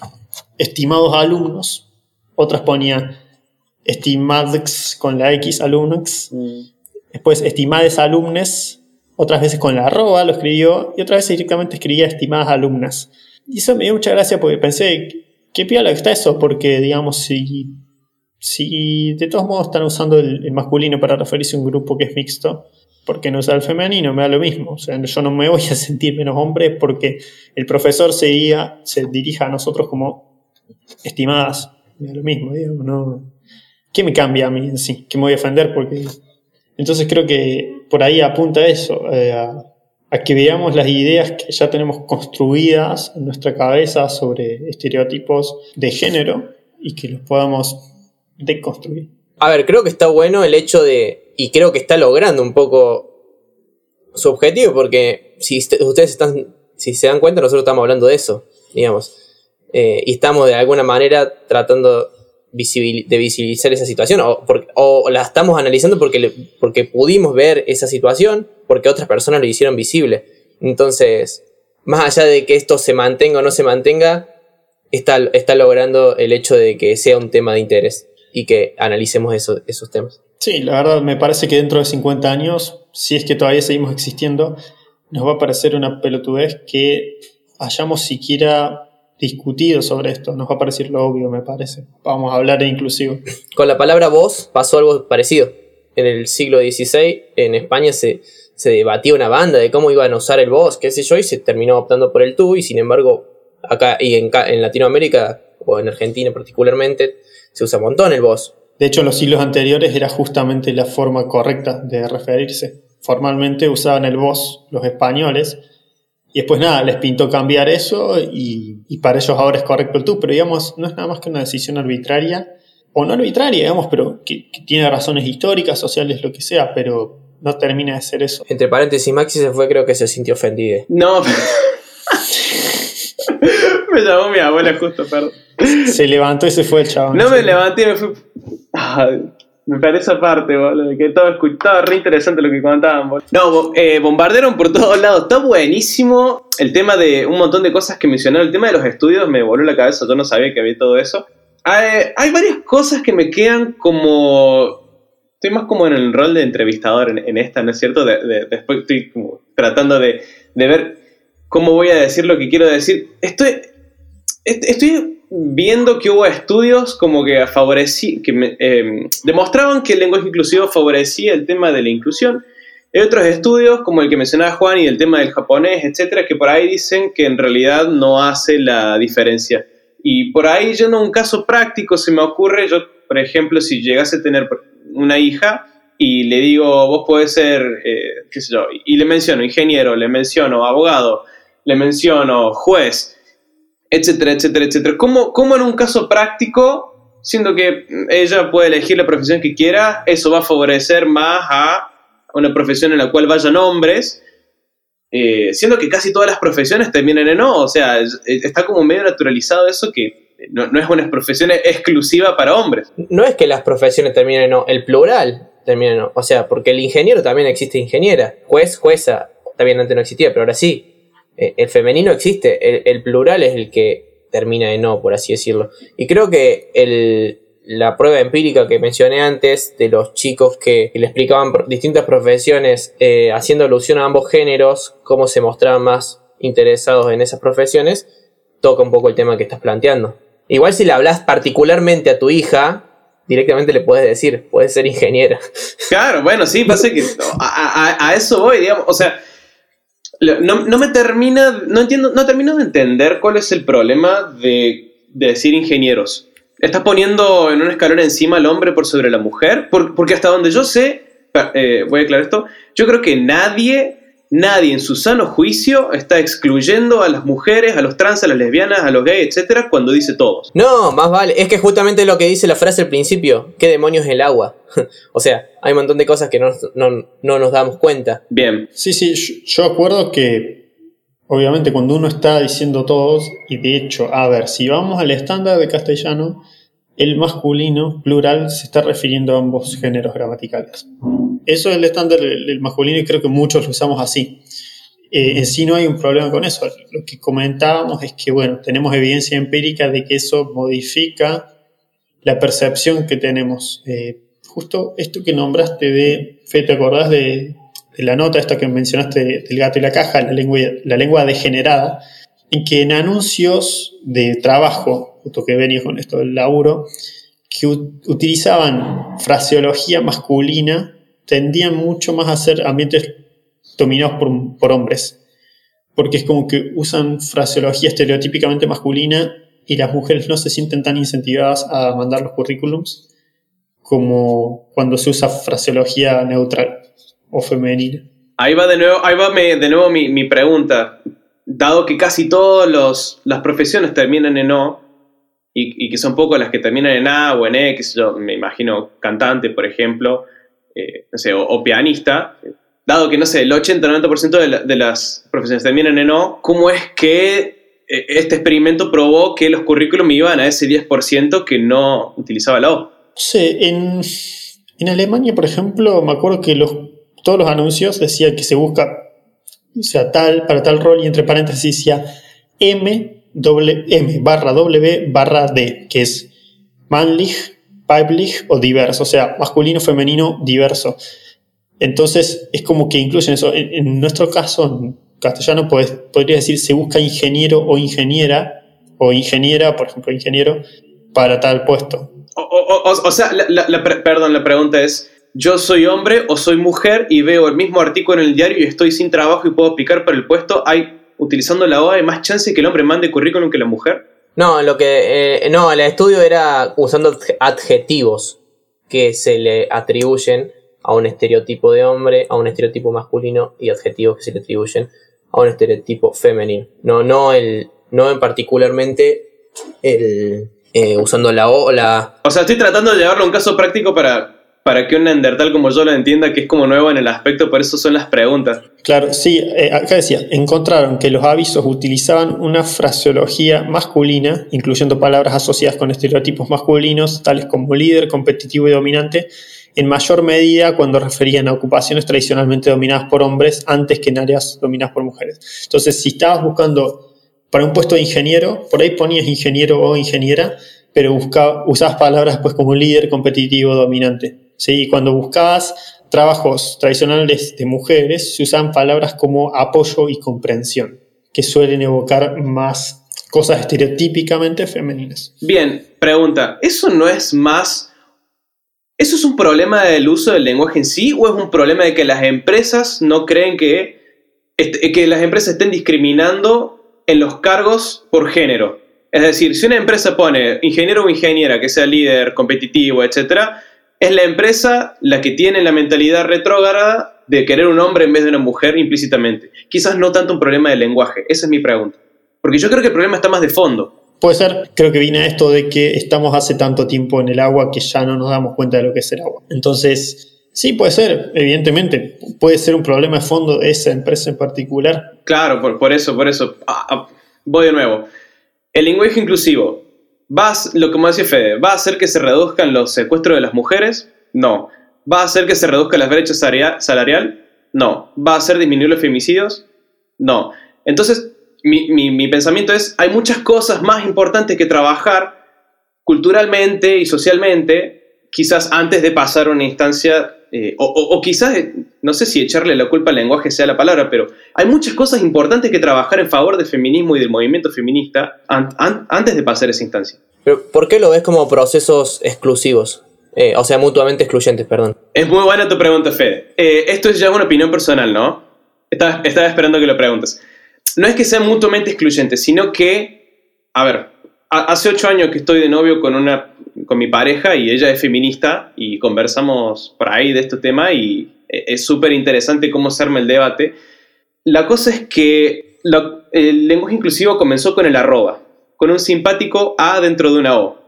estimados alumnos, otras ponía estimados con la X alumnos, después estimades alumnes, otras veces con la arroba lo escribió y otras veces directamente escribía estimadas alumnas. Y eso me dio mucha gracia porque pensé, qué piola está eso, porque digamos, si, si de todos modos están usando el, masculino para referirse a un grupo que es mixto, ¿por qué no usar el femenino? Me da lo mismo. O sea, yo no me voy a sentir menos hombre porque el profesor se, dirija a nosotros como estimadas. Me da lo mismo, digamos, no. ¿Qué me cambia a mí sí? ¿Qué me voy a ofender? Porque. Entonces creo que por ahí apunta eso, eh, a, que veamos las ideas que ya tenemos construidas en nuestra cabeza sobre estereotipos de género y que los podamos deconstruir. A ver, creo que está bueno el hecho de. Y creo que está logrando un poco su objetivo, porque si ustedes están. Si se dan cuenta, nosotros estamos hablando de eso, digamos. Eh, y estamos de alguna manera tratando de visibilizar esa situación, o, la estamos analizando porque, porque pudimos ver esa situación, porque otras personas lo hicieron visible. Entonces, más allá de que esto se mantenga o no se mantenga, está, está logrando el hecho de que sea un tema de interés y que analicemos eso- esos temas. Sí, la verdad me parece que dentro de 50 años, si es que todavía seguimos existiendo, nos va a parecer una pelotudez que hayamos siquiera discutido sobre esto. Nos va a parecer lo obvio, me parece. Vamos a hablar de inclusivo. Con la palabra voz pasó algo parecido. En el siglo XVI en España se, se debatía una banda de cómo iban a usar el voz, qué sé yo, y se terminó optando por el tú, y sin embargo, acá y en, en Latinoamérica, o en Argentina particularmente, se usa un montón el voz. De hecho, en los siglos anteriores era justamente la forma correcta de referirse. Formalmente usaban el vos los españoles. Y después nada, les pintó cambiar eso y, y para ellos ahora es correcto el tú. Pero digamos, no es nada más que una decisión arbitraria. O no arbitraria, digamos, pero que, que tiene razones históricas, sociales, lo que sea. Pero no termina de ser eso. Entre paréntesis, Maxi se fue, creo que se sintió ofendido. No, me llamó mi abuela justo, perdón. Se levantó y se fue el chabón. No me levanté, me fui. Ay, me parece aparte, boludo, que todo estaba re interesante lo que contaban, boludo. No, eh, bombardearon por todos lados. Está buenísimo el tema de un montón de cosas que mencionaron. El tema de los estudios me voló la cabeza, yo no sabía que había todo eso. Hay, varias cosas que me quedan como. Estoy más como en el rol de entrevistador en, esta, ¿no es cierto? De- de- después estoy como tratando de, de ver cómo voy a decir lo que quiero decir. Estoy, est- estoy viendo que hubo estudios como que favorecí, que eh, demostraban que el lenguaje inclusivo favorecía el tema de la inclusión. Hay otros estudios, como el que mencionaba Juan y el tema del japonés, etcétera, que por ahí dicen que en realidad no hace la diferencia. Y por ahí, yendo a un caso práctico, se me ocurre, yo, por ejemplo, si llegase a tener una hija y le digo, vos podés ser, eh, qué sé yo, y le menciono ingeniero, le menciono abogado, le menciono juez, etcétera, etcétera, etcétera. ¿Cómo, cómo en un caso práctico, siendo que ella puede elegir la profesión que quiera, eso va a favorecer más a una profesión en la cual vayan hombres? eh, siendo que casi todas las profesiones terminan en no, o sea, es- está como medio naturalizado eso que no, no es una profesión exclusiva para hombres. No es que las profesiones terminen en no, el plural termina en no. O sea, porque el ingeniero también existe ingeniera. Juez, jueza, también antes no existía, pero ahora sí. Eh, el femenino existe, el, el plural es el que termina en no, por así decirlo. Y creo que el, la prueba empírica que mencioné antes de los chicos que, le explicaban distintas profesiones eh, haciendo alusión a ambos géneros, cómo se mostraban más interesados en esas profesiones, toca un poco el tema que estás planteando. Igual si le hablas particularmente a tu hija, directamente le puedes decir, puedes ser ingeniera. Claro, bueno, sí, pasa que a, eso voy, digamos, o sea, no, no, me termina, no entiendo, no termino de entender cuál es el problema de, de decir ingenieros. ¿Estás poniendo en un escalón encima al hombre por sobre la mujer? porque hasta donde yo sé, eh, voy a aclarar esto, yo creo que nadie, nadie en su sano juicio está excluyendo a las mujeres, a los trans, a las lesbianas, a los gays, etcétera, cuando dice todos. No, más vale, es que justamente lo que dice la frase al principio, ¿qué demonios es el agua? o sea, hay un montón de cosas que no, no, nos damos cuenta. Bien. Sí, sí, yo, yo acuerdo que obviamente cuando uno está diciendo todos, y de hecho, a ver, si vamos al estándar de castellano, el masculino plural se está refiriendo a ambos géneros gramaticales. Eso es el estándar del masculino y creo que muchos lo usamos así. Eh, en sí no hay un problema con eso. Lo que comentábamos es que, bueno, tenemos evidencia empírica de que eso modifica la percepción que tenemos. Eh, justo esto que nombraste de, Fe, ¿te acordás de la nota, esta que mencionaste del gato y la caja, la lengua, la lengua degenerada, en que en anuncios de trabajo, justo que venía con esto del laburo, que utilizaban fraseología masculina, tendían mucho más a ser ambientes dominados por, hombres. Porque es como que usan fraseología estereotípicamente masculina y las mujeres no se sienten tan incentivadas a mandar los currículums como cuando se usa fraseología neutral o femenina. Ahí va de nuevo, ahí va de nuevo mi, pregunta. Dado que casi todas las profesiones terminan en O, y, que son pocas las que terminan en A o en E, que yo me imagino cantante, por ejemplo, eh, no sé, o, pianista, dado que, no sé, el 80-90% de, de, las profesiones terminan en O, ¿cómo es que eh, este experimento probó que los currículums iban a ese 10% que no utilizaba la O? Sí, en, en Alemania, por ejemplo, me acuerdo que los todos los anuncios decía que se busca, sea, tal, para tal rol, y entre paréntesis decía M, doble, M barra W barra D, que es manlich, o diverso, o sea, masculino, femenino, diverso. Entonces, es como que incluyen eso. En, nuestro caso, en castellano, pues, podría decir se busca ingeniero o ingeniera, o ingeniera, por ejemplo, ingeniero, para tal puesto. O, sea, perdón, la pregunta es, yo soy hombre o soy mujer y veo el mismo artículo en el diario y estoy sin trabajo y puedo aplicar para el puesto, hay, utilizando la OA, hay más chance que el hombre mande currículum que la mujer. No, lo que eh, no, el estudio era usando adjetivos que se le atribuyen a un estereotipo de hombre, a un estereotipo masculino y adjetivos que se le atribuyen a un estereotipo femenino. No, no el, no en particularmente el eh, usando la O la. O sea, estoy tratando de llevarlo a un caso práctico para para que un Neandertal como yo lo entienda, que es como nuevo en el aspecto, por eso son las preguntas. Claro, sí, eh, acá decía, encontraron que los avisos utilizaban una fraseología masculina, incluyendo palabras asociadas con estereotipos masculinos, tales como líder, competitivo y dominante, en mayor medida cuando referían a ocupaciones tradicionalmente dominadas por hombres antes que en áreas dominadas por mujeres. Entonces, si estabas buscando para un puesto de ingeniero, por ahí ponías ingeniero o ingeniera, pero usabas palabras pues como líder, competitivo, dominante. ¿Sí? Cuando buscabas trabajos tradicionales de mujeres, se usan palabras como apoyo y comprensión, que suelen evocar más cosas estereotípicamente femeninas. Bien, pregunta, ¿eso no es más... ¿Eso es un problema del uso del lenguaje en sí o es un problema de que las empresas no creen que, que las empresas estén discriminando en los cargos por género? Es decir, si una empresa pone ingeniero o ingeniera que sea líder, competitivo, etcétera, es la empresa la que tiene la mentalidad retrógrada de querer un hombre en vez de una mujer implícitamente. Quizás no tanto un problema de lenguaje, esa es mi pregunta. Porque yo creo que el problema está más de fondo. Puede ser, creo que viene a esto de que estamos hace tanto tiempo en el agua que ya no nos damos cuenta de lo que es el agua. Entonces, sí, puede ser, evidentemente, puede ser un problema de fondo de esa empresa en particular. Claro, por, por eso, por eso. Ah, ah, voy de nuevo. El lenguaje inclusivo ¿Va a, lo como decía Fede, ¿va a hacer que se reduzcan los secuestros de las mujeres? No. ¿Va a hacer que se reduzca la brecha salarial? No. ¿Va a hacer disminuir los femicidios? No. Entonces, mi, pensamiento es, hay muchas cosas más importantes que trabajar culturalmente y socialmente, quizás antes de pasar a una instancia, eh, o, quizás, eh, no sé si echarle la culpa al lenguaje sea la palabra, pero hay muchas cosas importantes que trabajar en favor del feminismo y del movimiento feminista antes de pasar esa instancia. Pero, ¿Por qué lo ves como procesos exclusivos? Eh, o sea, mutuamente excluyentes, perdón. Es muy buena tu pregunta, Fede. esto es ya una opinión personal, ¿no? Estaba, estaba esperando que lo preguntes no es que sean mutuamente excluyentes, sino que, a ver, hace ocho años que estoy de novio con, una, con mi pareja y ella es feminista y conversamos por ahí de este tema y e, es súper interesante cómo se arma el debate. La cosa es que el lenguaje inclusivo comenzó con el arroba, con un simpático A dentro de una O.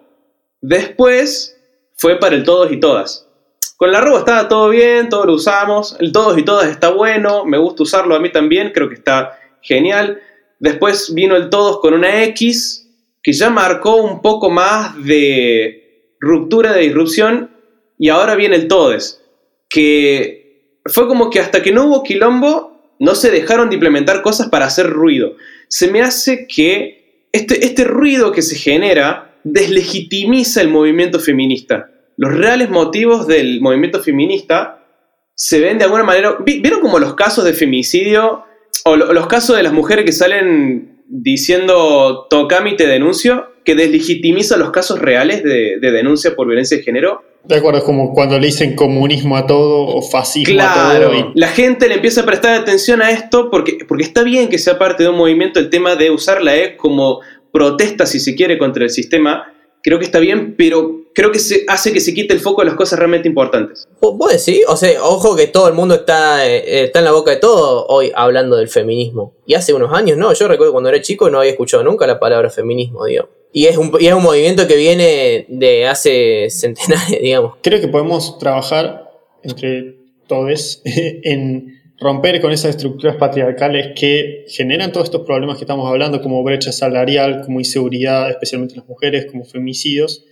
Después fue para el todos y todas. Con el arroba estaba todo bien, todos lo usamos, el todos y todas está bueno, me gusta usarlo a mí también, creo que está genial. Después vino el todos con una X, que ya marcó un poco más de ruptura, de disrupción, y ahora viene el todes, que fue como que hasta que no hubo quilombo, no se dejaron de implementar cosas para hacer ruido. Se me hace que este, este ruido que se genera deslegitimiza el movimiento feminista. Los reales motivos del movimiento feminista se ven de alguna manera... ¿Vieron como los casos de femicidio o los casos de las mujeres que salen diciendo tocami te denuncio, que deslegitimiza los casos reales de, denuncia por violencia de género. De acuerdo, es como cuando le dicen comunismo a todo o fascismo a todo. La gente le empieza a prestar atención a esto porque, porque está bien que sea parte de un movimiento el tema de usar la E como protesta, si se quiere, contra el sistema. Creo que está bien, pero creo que se hace que se quite el foco de las cosas realmente importantes. ¿Vos decís? O sea, ojo que todo el mundo está, eh, está en la boca de todo hoy hablando del feminismo. Y hace unos años, ¿no? Yo recuerdo cuando era chico no había escuchado nunca la palabra feminismo, digo. Y es, un, y es un movimiento que viene de hace centenares, digamos. Creo que podemos trabajar entre todos en romper con esas estructuras patriarcales que generan todos estos problemas que estamos hablando, como brecha salarial, como inseguridad, especialmente en las mujeres, como femicidios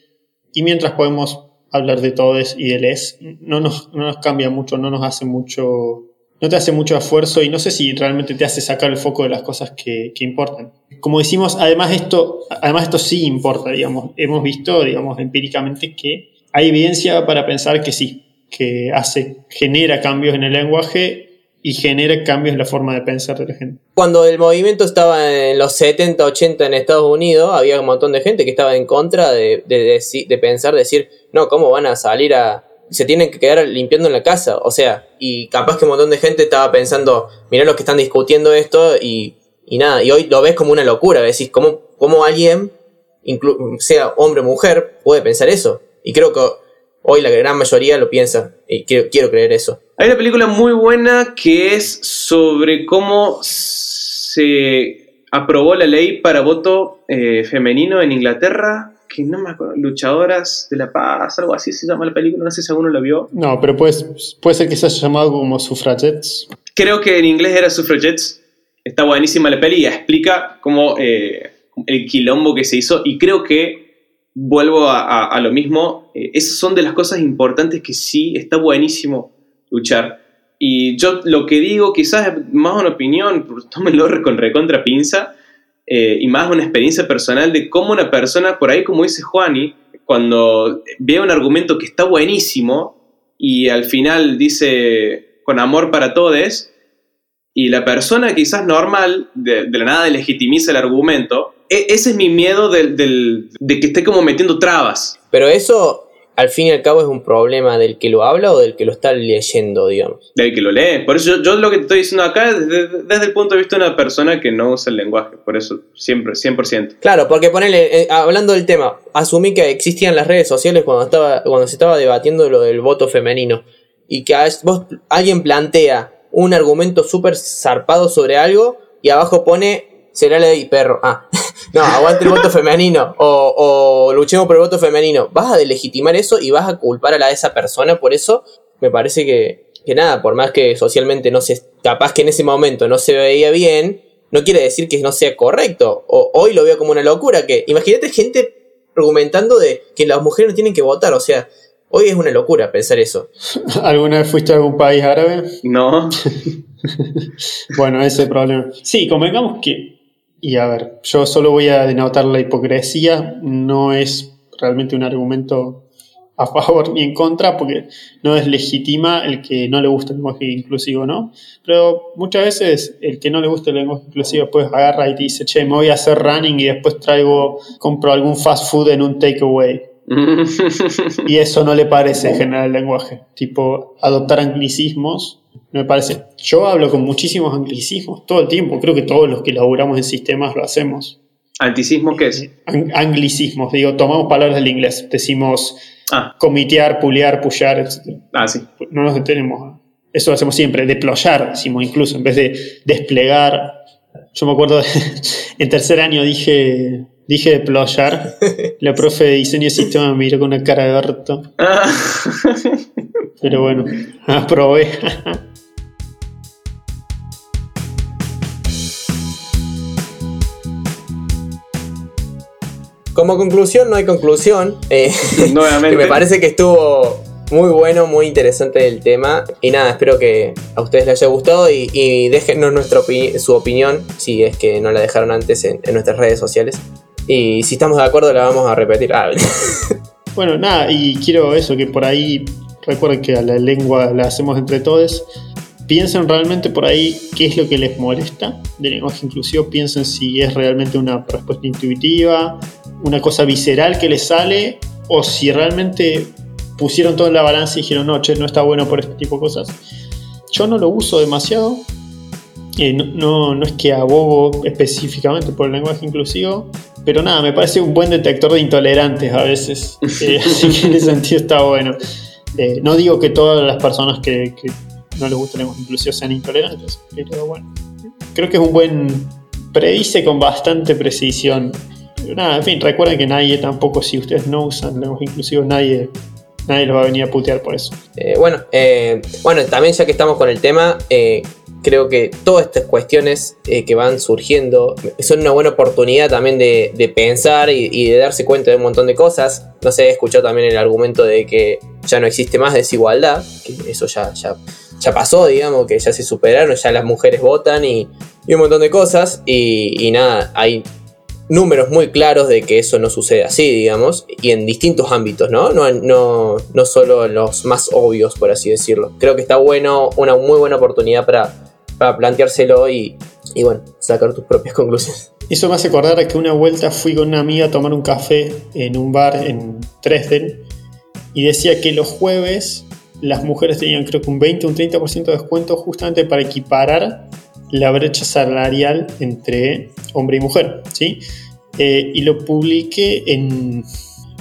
y mientras podemos hablar de todes y de les, no nos, no nos cambia mucho, no nos hace mucho, no te hace mucho esfuerzo y no sé si realmente te hace sacar el foco de las cosas que, que, importan. Como decimos, además esto, además esto sí importa, digamos. Hemos visto, digamos, empíricamente que hay evidencia para pensar que sí, que hace, genera cambios en el lenguaje y genera cambios en la forma de pensar de la gente. Cuando el movimiento estaba en los 70, 80 en Estados Unidos, había un montón de gente que estaba en contra de, de, de, pensar, decir, no, ¿cómo van a salir a... Se tienen que quedar limpiando en la casa. O sea, y capaz que un montón de gente estaba pensando, mirá los que están discutiendo esto y, y nada, y hoy lo ves como una locura, decís, ¿cómo, cómo alguien, sea hombre o mujer, puede pensar eso? Y creo que hoy la gran mayoría lo piensa, y quiero, quiero creer eso. Hay una película muy buena que es sobre cómo se aprobó la ley para voto eh, femenino en Inglaterra, que no me acuerdo, Luchadoras de la Paz, algo así se llama la película, no sé si alguno la vio. No, pero puede, puede ser que se haya llamado como Suffragettes. Creo que en inglés era Suffragettes. Está buenísima la peli y explica cómo eh, el quilombo que se hizo y creo que vuelvo a, lo mismo, eh, esas son de las cosas importantes que sí está buenísimo luchar. Y yo lo que digo, quizás es más una opinión, tómenlo con recontra pinza, eh, y más una experiencia personal de cómo una persona, por ahí como dice Juani, cuando ve un argumento que está buenísimo y al final dice con amor para todos, y la persona quizás normal de, la nada legitimiza el argumento, e, ese es mi miedo de que esté como metiendo trabas. Pero eso al fin y al cabo es un problema del que lo habla o del que lo está leyendo, digamos. Del que lo lee. Por eso yo, lo que te estoy diciendo acá es desde, el punto de vista de una persona que no usa el lenguaje. Por eso, siempre, 100%. Claro, porque ponele, eh, hablando del tema, asumí que existían las redes sociales cuando, estaba, cuando se estaba debatiendo lo del voto femenino. Y que vos, alguien plantea un argumento súper zarpado sobre algo y abajo pone, será ley perro. Ah. no, aguante el voto femenino o, luchemos por el voto femenino. Vas a delegitimar eso y vas a culpar a la esa persona por eso. Me parece que, que nada, por más que socialmente no se, capaz que en ese momento no se veía bien, no quiere decir que no sea correcto. O, hoy lo veo como una locura, que imagínate gente argumentando de que las mujeres no tienen que votar. O sea, hoy es una locura pensar eso. ¿Alguna vez fuiste a algún país árabe? No. bueno, ese problema. Sí, convengamos que, y a ver, yo solo voy a denotar la hipocresía, no es realmente un argumento a favor ni en contra, porque no es legitima el que no le gusta el lenguaje inclusivo, ¿no? Pero muchas veces el que no le gusta el lenguaje inclusivo pues agarra y dice, che, me voy a hacer running y después traigo, compro algún fast food en un takeaway. y eso no le parece en general el lenguaje. Tipo, adoptar anglicismos, me parece. Yo hablo con muchísimos anglicismos todo el tiempo, creo que todos los que laburamos en sistemas lo hacemos. ¿Anticismo qué es? anglicismos, digo, tomamos palabras del inglés, decimos Ah, comitear, pulear, pullar, etc. ah, sí. No nos detenemos. Eso lo hacemos siempre, deployar, decimos incluso, en vez de desplegar. Yo me acuerdo, de- en tercer año dije, dije deployar. La profe de diseño de sistema me miró con una cara de harto. Ah, Pero bueno, aprobé. Como conclusión, no hay conclusión. Eh, Nuevamente. me parece que estuvo muy bueno, muy interesante el tema. Y nada, espero que a ustedes les haya gustado y, y déjennos nuestra opi- su opinión, si es que no la dejaron antes en, en nuestras redes sociales. Y si estamos de acuerdo, la vamos a repetir. Ah, Bueno, nada, y quiero eso, que por ahí, recuerden que a la lengua la hacemos entre todos. Piensen realmente por ahí qué es lo que les molesta del lenguaje inclusivo. Piensen si es realmente una respuesta intuitiva, una cosa visceral que les sale, o si realmente pusieron todo en la balanza y dijeron, no, che, no está bueno por este tipo de cosas. Yo no lo uso demasiado. Eh, no, no, no es que abogo específicamente por el lenguaje inclusivo, pero nada, me parece un buen detector de intolerantes a veces. Eh, así que en ese sentido está bueno. Eh, no digo que todas las personas que, no les gusta lenguaje inclusivo sean intolerantes, pero bueno. Creo que es un buen. Predice con bastante precisión. Pero nada, en fin, recuerden que nadie tampoco, si ustedes no usan lenguaje inclusivo, nadie, nadie los va a venir a putear por eso. Eh, bueno, eh, bueno, también ya que estamos con el tema, eh, creo que todas estas cuestiones eh, que van surgiendo son una buena oportunidad también de, pensar y, de darse cuenta de un montón de cosas. No sé, he escuchado también el argumento de que ya no existe más desigualdad, que eso ya, ya, pasó, digamos, que ya se superaron, ya las mujeres votan y, y un montón de cosas. Y, y nada, hay números muy claros de que eso no sucede así, digamos, y en distintos ámbitos, ¿no? No, no, no solo en los más obvios, por así decirlo. Creo que está bueno, una muy buena oportunidad para, para planteárselo y, bueno, sacar tus propias conclusiones. Eso me hace acordar que una vuelta fui con una amiga a tomar un café en un bar en Dresden y decía que los jueves las mujeres tenían creo que un 20 o un 30% de descuento justamente para equiparar la brecha salarial entre hombre y mujer, ¿sí? Eh, y lo publiqué en,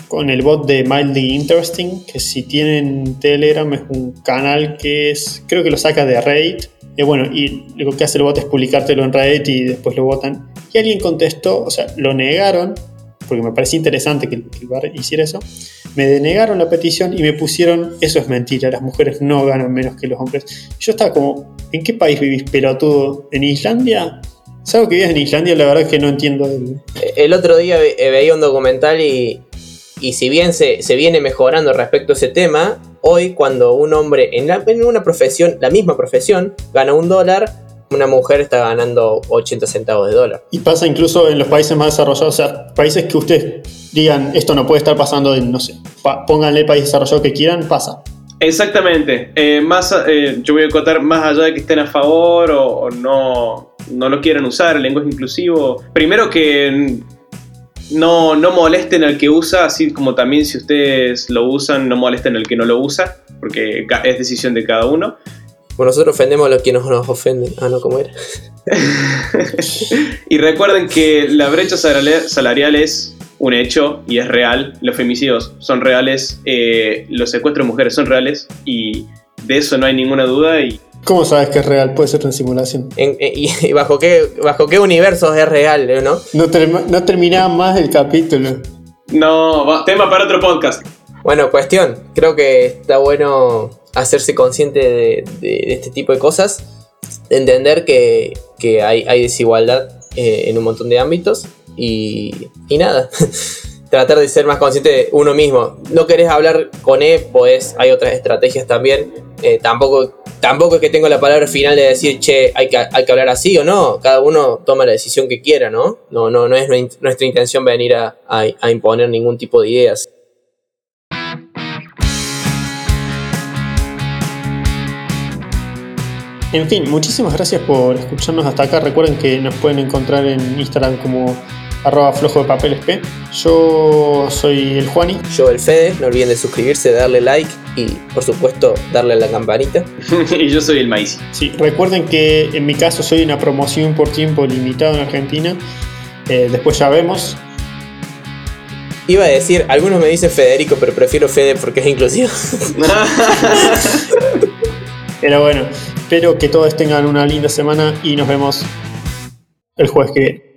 con el bot de Mildly Interesting, que si tienen Telegram es un canal que es, creo que lo saca de Reddit. Eh, bueno, y lo que hace el bot es publicártelo en Reddit y después lo votan. Y alguien contestó, o sea, lo negaron, porque me parecía interesante que, que el bar hiciera eso. Me denegaron la petición y me pusieron, eso es mentira, las mujeres no ganan menos que los hombres. Yo estaba como, ¿en qué país vivís, pelotudo? ¿En Islandia? ¿Sabes que vivías en Islandia? La verdad es que no entiendo. El... El otro día ve- eh, veía un documental y, y si bien se, se viene mejorando respecto a ese tema, hoy cuando un hombre en, la- en una profesión, la misma profesión, gana un dólar, una mujer está ganando 80 centavos de dólar. Y pasa incluso en los países más desarrollados, o sea, países que ustedes digan, esto no puede estar pasando en, no sé, pa- pónganle país desarrollado que quieran, pasa. Exactamente. Eh, más, eh, yo voy a contar más allá de que estén a favor o, o no, no lo quieran usar, el lenguaje inclusivo. Primero que no, no molesten al que usa, así como también si ustedes lo usan, no molesten al que no lo usa, porque es decisión de cada uno. Bueno, nosotros ofendemos a los que nos, nos ofenden. Ah, no, ¿cómo era? y recuerden que la brecha salarial, salarial es un hecho y es real. Los femicidios son reales, eh, los secuestros de mujeres son reales y de eso no hay ninguna duda. Y ¿Cómo sabes que es real? Puede ser una simulación. En- en- y, y bajo qué, bajo qué universos es real, eh, ¿no? No, term- no terminaba más el capítulo. no, va- tema para otro podcast. Bueno, cuestión. Creo que está bueno hacerse consciente de, de- de este tipo de cosas. de entender que, que hay, hay desigualdad eh, en un montón de ámbitos. Y, y nada. tratar de ser más consciente de uno mismo. No querés hablar con E, pues hay otras estrategias también. Eh, tampoco, tampoco es que tengo la palabra final de decir, che, hay que, hay que hablar así o no. Cada uno toma la decisión que quiera, ¿no? No, no, no es nuestra intención venir a, a imponer ningún tipo de ideas. En fin, muchísimas gracias por escucharnos hasta acá. Recuerden que nos pueden encontrar en Instagram como arroba flojo de papeles P. Yo soy el Juani. Yo el Fede. No olviden de suscribirse, darle like y por supuesto darle a la campanita. y yo soy el Maíz. Sí, recuerden que en mi caso soy una promoción por tiempo limitado en Argentina. Eh, después ya vemos. Iba a decir, algunos me dicen Federico, pero prefiero Fede porque es inclusivo. pero bueno, Espero que todos tengan una linda semana y nos vemos el jueves que viene.